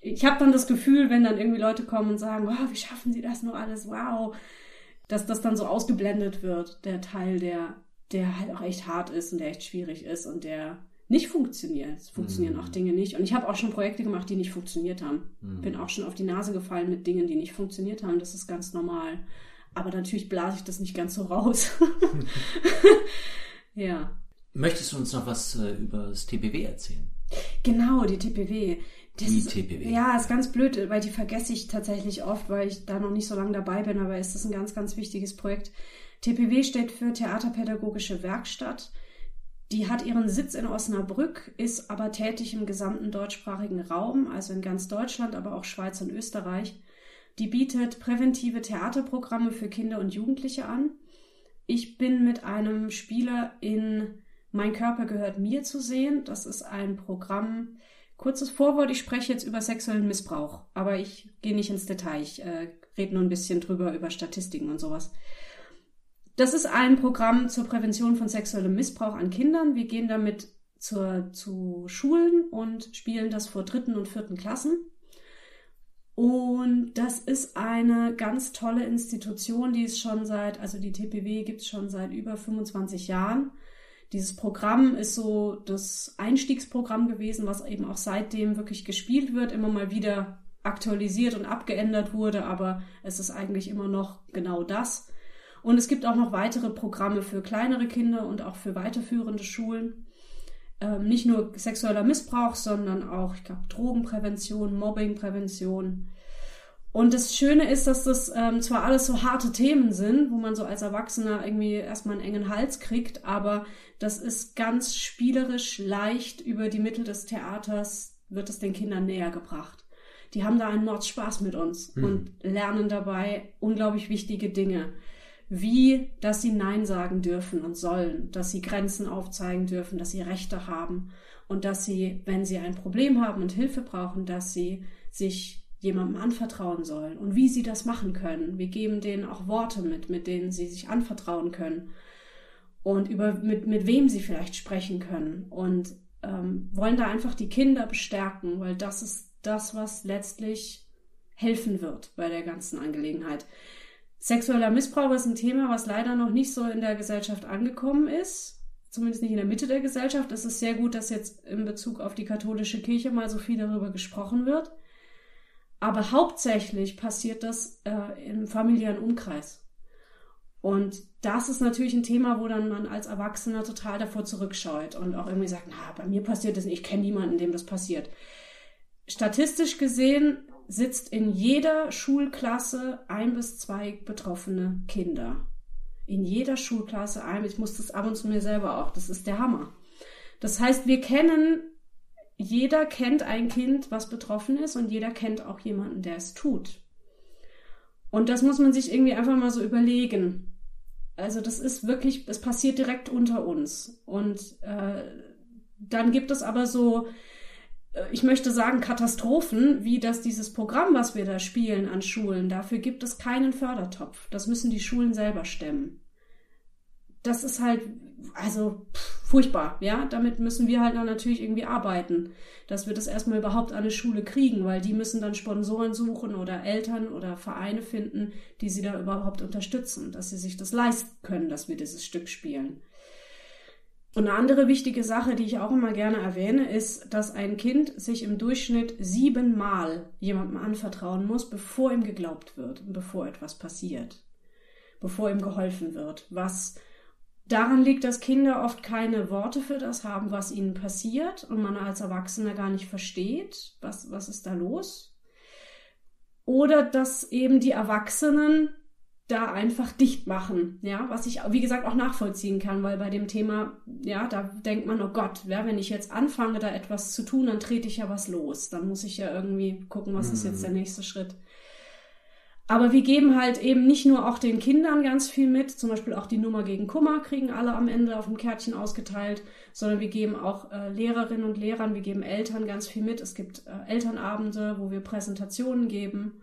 Ich habe dann das Gefühl, wenn dann irgendwie Leute kommen und sagen, wow, wie schaffen sie das nur alles, wow, dass das dann so ausgeblendet wird, der Teil, der, der halt auch echt hart ist und der echt schwierig ist und der nicht funktioniert. Es funktionieren Mhm. auch Dinge nicht. Und ich habe auch schon Projekte gemacht, die nicht funktioniert haben. Mhm. Bin auch schon auf die Nase gefallen mit Dingen, die nicht funktioniert haben. Das ist ganz normal. Aber natürlich blase ich das nicht ganz so raus. ja. Möchtest du uns noch was äh, über das TPW erzählen? Genau, die TPW. Das Die ist, TPW. Ja, ist ganz blöd, weil die vergesse ich tatsächlich oft, weil ich da noch nicht so lange dabei bin, aber es ist ein ganz, ganz wichtiges Projekt. TPW steht für Theaterpädagogische Werkstatt. Die hat ihren Sitz in Osnabrück, ist aber tätig im gesamten deutschsprachigen Raum, also in ganz Deutschland, aber auch Schweiz und Österreich. Die bietet präventive Theaterprogramme für Kinder und Jugendliche an. Ich bin mit einem Spieler in Mein Körper gehört mir zu sehen. Das ist ein Programm, kurzes Vorwort, ich spreche jetzt über sexuellen Missbrauch, aber ich gehe nicht ins Detail. Ich äh, rede nur ein bisschen drüber über Statistiken und sowas. Das ist ein Programm zur Prävention von sexuellem Missbrauch an Kindern. Wir gehen damit zur, zu Schulen und spielen das vor dritten und vierten Klassen. Und das ist eine ganz tolle Institution, die es schon seit, also die TPW gibt es schon seit über 25 Jahren. Dieses Programm ist so das Einstiegsprogramm gewesen, was eben auch seitdem wirklich gespielt wird, immer mal wieder aktualisiert und abgeändert wurde, aber es ist eigentlich immer noch genau das. Und es gibt auch noch weitere Programme für kleinere Kinder und auch für weiterführende Schulen. Ähm, nicht nur sexueller Missbrauch, sondern auch, ich glaube, Drogenprävention, Mobbingprävention. Und das Schöne ist, dass das ähm, zwar alles so harte Themen sind, wo man so als Erwachsener irgendwie erstmal einen engen Hals kriegt, aber das ist ganz spielerisch leicht über die Mittel des Theaters wird es den Kindern näher gebracht. Die haben da einen Mordspaß mit uns hm. und lernen dabei unglaublich wichtige Dinge wie, dass sie Nein sagen dürfen und sollen, dass sie Grenzen aufzeigen dürfen, dass sie Rechte haben und dass sie, wenn sie ein Problem haben und Hilfe brauchen, dass sie sich jemandem anvertrauen sollen und wie sie das machen können. Wir geben denen auch Worte mit, mit denen sie sich anvertrauen können und über mit, mit wem sie vielleicht sprechen können und ähm, wollen da einfach die Kinder bestärken, weil das ist das, was letztlich helfen wird bei der ganzen Angelegenheit. Sexueller Missbrauch ist ein Thema, was leider noch nicht so in der Gesellschaft angekommen ist. Zumindest nicht in der Mitte der Gesellschaft. Es ist sehr gut, dass jetzt in Bezug auf die katholische Kirche mal so viel darüber gesprochen wird. Aber hauptsächlich passiert das äh, im familiären Umkreis. Und das ist natürlich ein Thema, wo dann man als Erwachsener total davor zurückscheut und auch irgendwie sagt, na, bei mir passiert das nicht, ich kenne niemanden, dem das passiert. Statistisch gesehen sitzt in jeder Schulklasse ein bis zwei betroffene Kinder. In jeder Schulklasse ein. Ich muss das ab und zu mir selber auch. Das ist der Hammer. Das heißt, wir kennen, jeder kennt ein Kind, was betroffen ist und jeder kennt auch jemanden, der es tut. Und das muss man sich irgendwie einfach mal so überlegen. Also das ist wirklich, es passiert direkt unter uns. Und äh, dann gibt es aber so ich möchte sagen, Katastrophen, wie das dieses Programm, was wir da spielen an Schulen, dafür gibt es keinen Fördertopf. Das müssen die Schulen selber stemmen. Das ist halt, also pff, furchtbar, ja. Damit müssen wir halt dann natürlich irgendwie arbeiten, dass wir das erstmal überhaupt an eine Schule kriegen, weil die müssen dann Sponsoren suchen oder Eltern oder Vereine finden, die sie da überhaupt unterstützen, dass sie sich das leisten können, dass wir dieses Stück spielen. Und eine andere wichtige Sache, die ich auch immer gerne erwähne, ist, dass ein Kind sich im Durchschnitt siebenmal jemandem anvertrauen muss, bevor ihm geglaubt wird bevor etwas passiert, bevor ihm geholfen wird. Was daran liegt, dass Kinder oft keine Worte für das haben, was ihnen passiert und man als Erwachsener gar nicht versteht, was, was ist da los. Oder dass eben die Erwachsenen da einfach dicht machen, ja, was ich, wie gesagt, auch nachvollziehen kann, weil bei dem Thema, ja, da denkt man, oh Gott, ja, wenn ich jetzt anfange, da etwas zu tun, dann trete ich ja was los. Dann muss ich ja irgendwie gucken, was mhm. ist jetzt der nächste Schritt. Aber wir geben halt eben nicht nur auch den Kindern ganz viel mit, zum Beispiel auch die Nummer gegen Kummer kriegen alle am Ende auf dem Kärtchen ausgeteilt, sondern wir geben auch äh, Lehrerinnen und Lehrern, wir geben Eltern ganz viel mit. Es gibt äh, Elternabende, wo wir Präsentationen geben,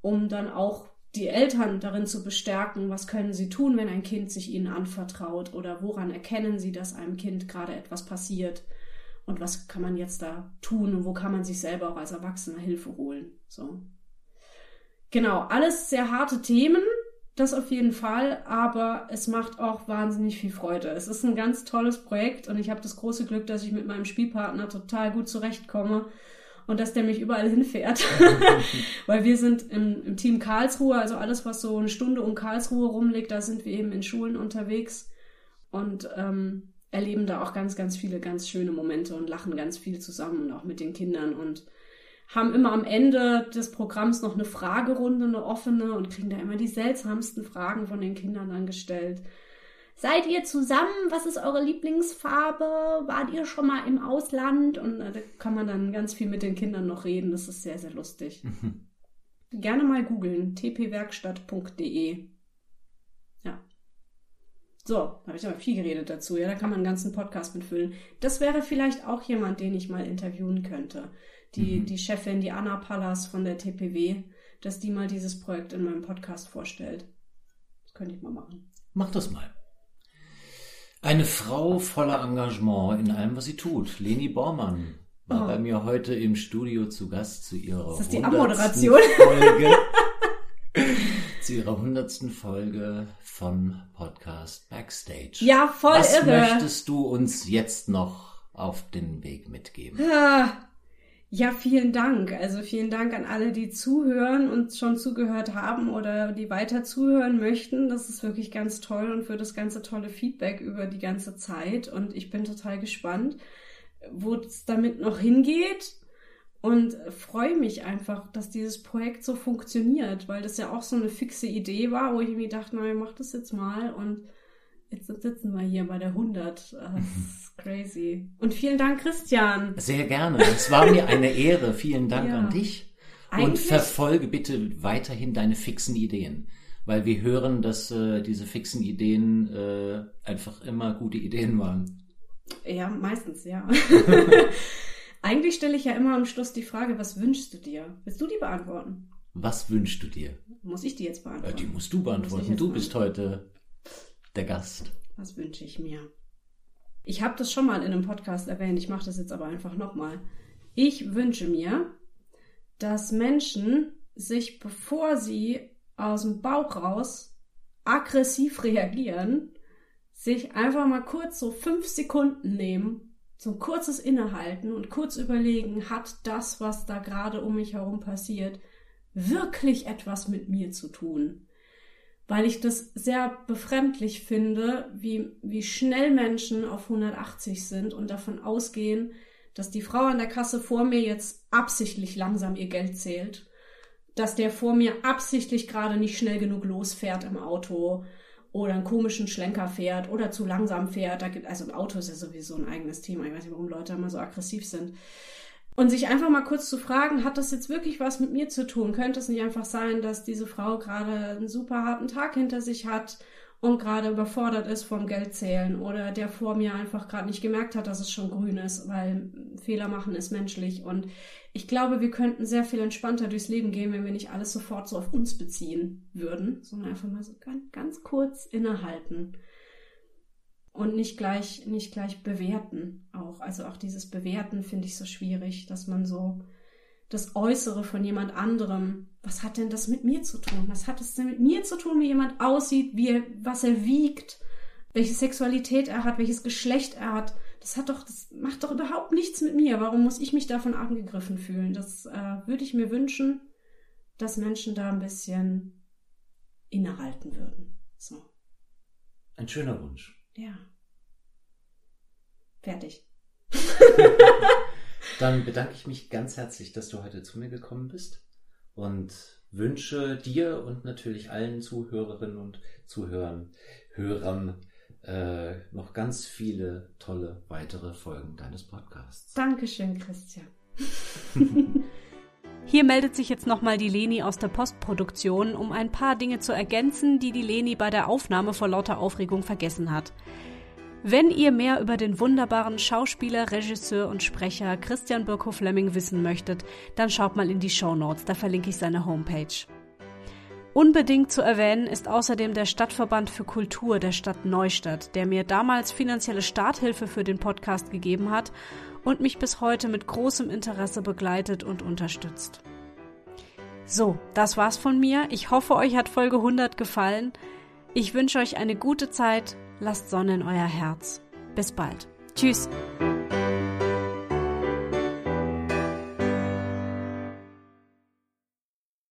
um dann auch die Eltern darin zu bestärken, was können sie tun, wenn ein Kind sich ihnen anvertraut oder woran erkennen sie, dass einem Kind gerade etwas passiert und was kann man jetzt da tun und wo kann man sich selber auch als Erwachsener Hilfe holen. So. Genau, alles sehr harte Themen, das auf jeden Fall, aber es macht auch wahnsinnig viel Freude. Es ist ein ganz tolles Projekt und ich habe das große Glück, dass ich mit meinem Spielpartner total gut zurechtkomme und dass der mich überall hinfährt. Weil wir sind im, im, Team Karlsruhe, also alles, was so eine Stunde um Karlsruhe rumliegt, da sind wir eben in Schulen unterwegs und ähm, erleben da auch ganz, ganz viele ganz schöne Momente und lachen ganz viel zusammen und auch mit den Kindern und haben immer am Ende des Programms noch eine Fragerunde, eine offene und kriegen da immer die seltsamsten Fragen von den Kindern dann gestellt seid ihr zusammen? Was ist eure Lieblingsfarbe? Wart ihr schon mal im Ausland? Und äh, da kann man dann ganz viel mit den Kindern noch reden. Das ist sehr, sehr lustig. Gerne mal googeln. tpwerkstatt.de. Ja. So, habe ich aber viel geredet dazu. Ja, da kann man einen ganzen Podcast mitfüllen. Das wäre vielleicht auch jemand, den ich mal interviewen könnte. Die, die Chefin, die Anna Pallas von der TPW, dass die mal dieses Projekt in meinem Podcast vorstellt. Das könnte ich mal machen. Mach das mal. Eine Frau voller Engagement in allem, was sie tut. Leni Bormann war Oh. bei mir heute im Studio zu Gast zu ihrer Ist das die 100. Abmoderation? Folge. zu ihrer hundertsten Folge von Podcast Backstage. Ja, voll was irre. möchtest du uns jetzt noch auf den Weg mitgeben? Ah, Ja, vielen Dank. Also vielen Dank an alle, die zuhören und schon zugehört haben oder die weiter zuhören möchten. Das ist wirklich ganz toll und für das ganze tolle Feedback über die ganze Zeit. Und ich bin total gespannt, wo es damit noch hingeht. Und freue mich einfach, dass dieses Projekt so funktioniert, weil das ja auch so eine fixe Idee war, wo ich mir dachte, na, ich mach das jetzt mal und jetzt sitzen wir hier bei der 100. Das ist crazy. Und vielen Dank, Christian. Sehr gerne. Es war mir eine Ehre. Vielen Dank Ja. an dich. Und Eigentlich- verfolge bitte weiterhin deine fixen Ideen. Weil wir hören, dass äh, diese fixen Ideen äh, einfach immer gute Ideen waren. Ja, meistens, ja. Eigentlich stelle ich ja immer am Schluss die Frage, was wünschst du dir? Willst du die beantworten? Was wünschst du dir? Muss ich die jetzt Äh, beantworten? die musst du Muss beantworten. jetzt Du bist heute der Gast. Was wünsche ich mir? Ich habe das schon mal in einem Podcast erwähnt, ich mache das jetzt aber einfach nochmal. Ich wünsche mir, dass Menschen sich, bevor sie aus dem Bauch raus aggressiv reagieren, sich einfach mal kurz so fünf Sekunden nehmen, so ein kurzes Innehalten und kurz überlegen, hat das, was da gerade um mich herum passiert, wirklich etwas mit mir zu tun? Weil ich das sehr befremdlich finde, wie, wie schnell Menschen auf 180 sind und davon ausgehen, dass die Frau an der Kasse vor mir jetzt absichtlich langsam ihr Geld zählt, dass der vor mir absichtlich gerade nicht schnell genug losfährt im Auto oder einen komischen Schlenker fährt oder zu langsam fährt. Da gibt, also im Auto ist ja sowieso ein eigenes Thema. Ich weiß nicht, warum Leute immer so aggressiv sind. Und sich einfach mal kurz zu fragen, hat das jetzt wirklich was mit mir zu tun? Könnte es nicht einfach sein, dass diese Frau gerade einen super harten Tag hinter sich hat und gerade überfordert ist vom Geldzählen oder der vor mir einfach gerade nicht gemerkt hat, dass es schon grün ist, weil Fehler machen ist menschlich. Und ich glaube, wir könnten sehr viel entspannter durchs Leben gehen, wenn wir nicht alles sofort so auf uns beziehen würden, sondern einfach mal so ganz, ganz kurz innehalten und nicht gleich nicht gleich bewerten auch. Also auch dieses bewerten finde ich so schwierig dass man so das Äußere von jemand anderem was hat denn das mit mir zu tun? Was hat es denn mit mir zu tun wie jemand aussieht wie er, was er wiegt welche Sexualität er hat welches Geschlecht er hat? Das hat doch das macht doch überhaupt nichts mit mir. Warum muss ich mich davon angegriffen fühlen? Das äh, würde ich mir wünschen dass Menschen da ein bisschen innehalten würden. So. Ein schöner Wunsch. Ja. Fertig. Dann bedanke ich mich ganz herzlich, dass du heute zu mir gekommen bist und wünsche dir und natürlich allen Zuhörerinnen und Zuhörern, Hörern äh, noch ganz viele tolle weitere Folgen deines Podcasts. Dankeschön, Christian. Hier meldet sich jetzt nochmal die Leni aus der Postproduktion, um ein paar Dinge zu ergänzen, die die Leni bei der Aufnahme vor lauter Aufregung vergessen hat. Wenn ihr mehr über den wunderbaren Schauspieler, Regisseur und Sprecher Christian Birkow-Fleming wissen möchtet, dann schaut mal in die Show Notes, da verlinke ich seine Homepage. Unbedingt zu erwähnen ist außerdem der Stadtverband für Kultur der Stadt Neustadt, der mir damals finanzielle Starthilfe für den Podcast gegeben hat und mich bis heute mit großem Interesse begleitet und unterstützt. So, das war's von mir. Ich hoffe, euch hat Folge 100 gefallen. Ich wünsche euch eine gute Zeit. Lasst Sonne in euer Herz. Bis bald. Tschüss.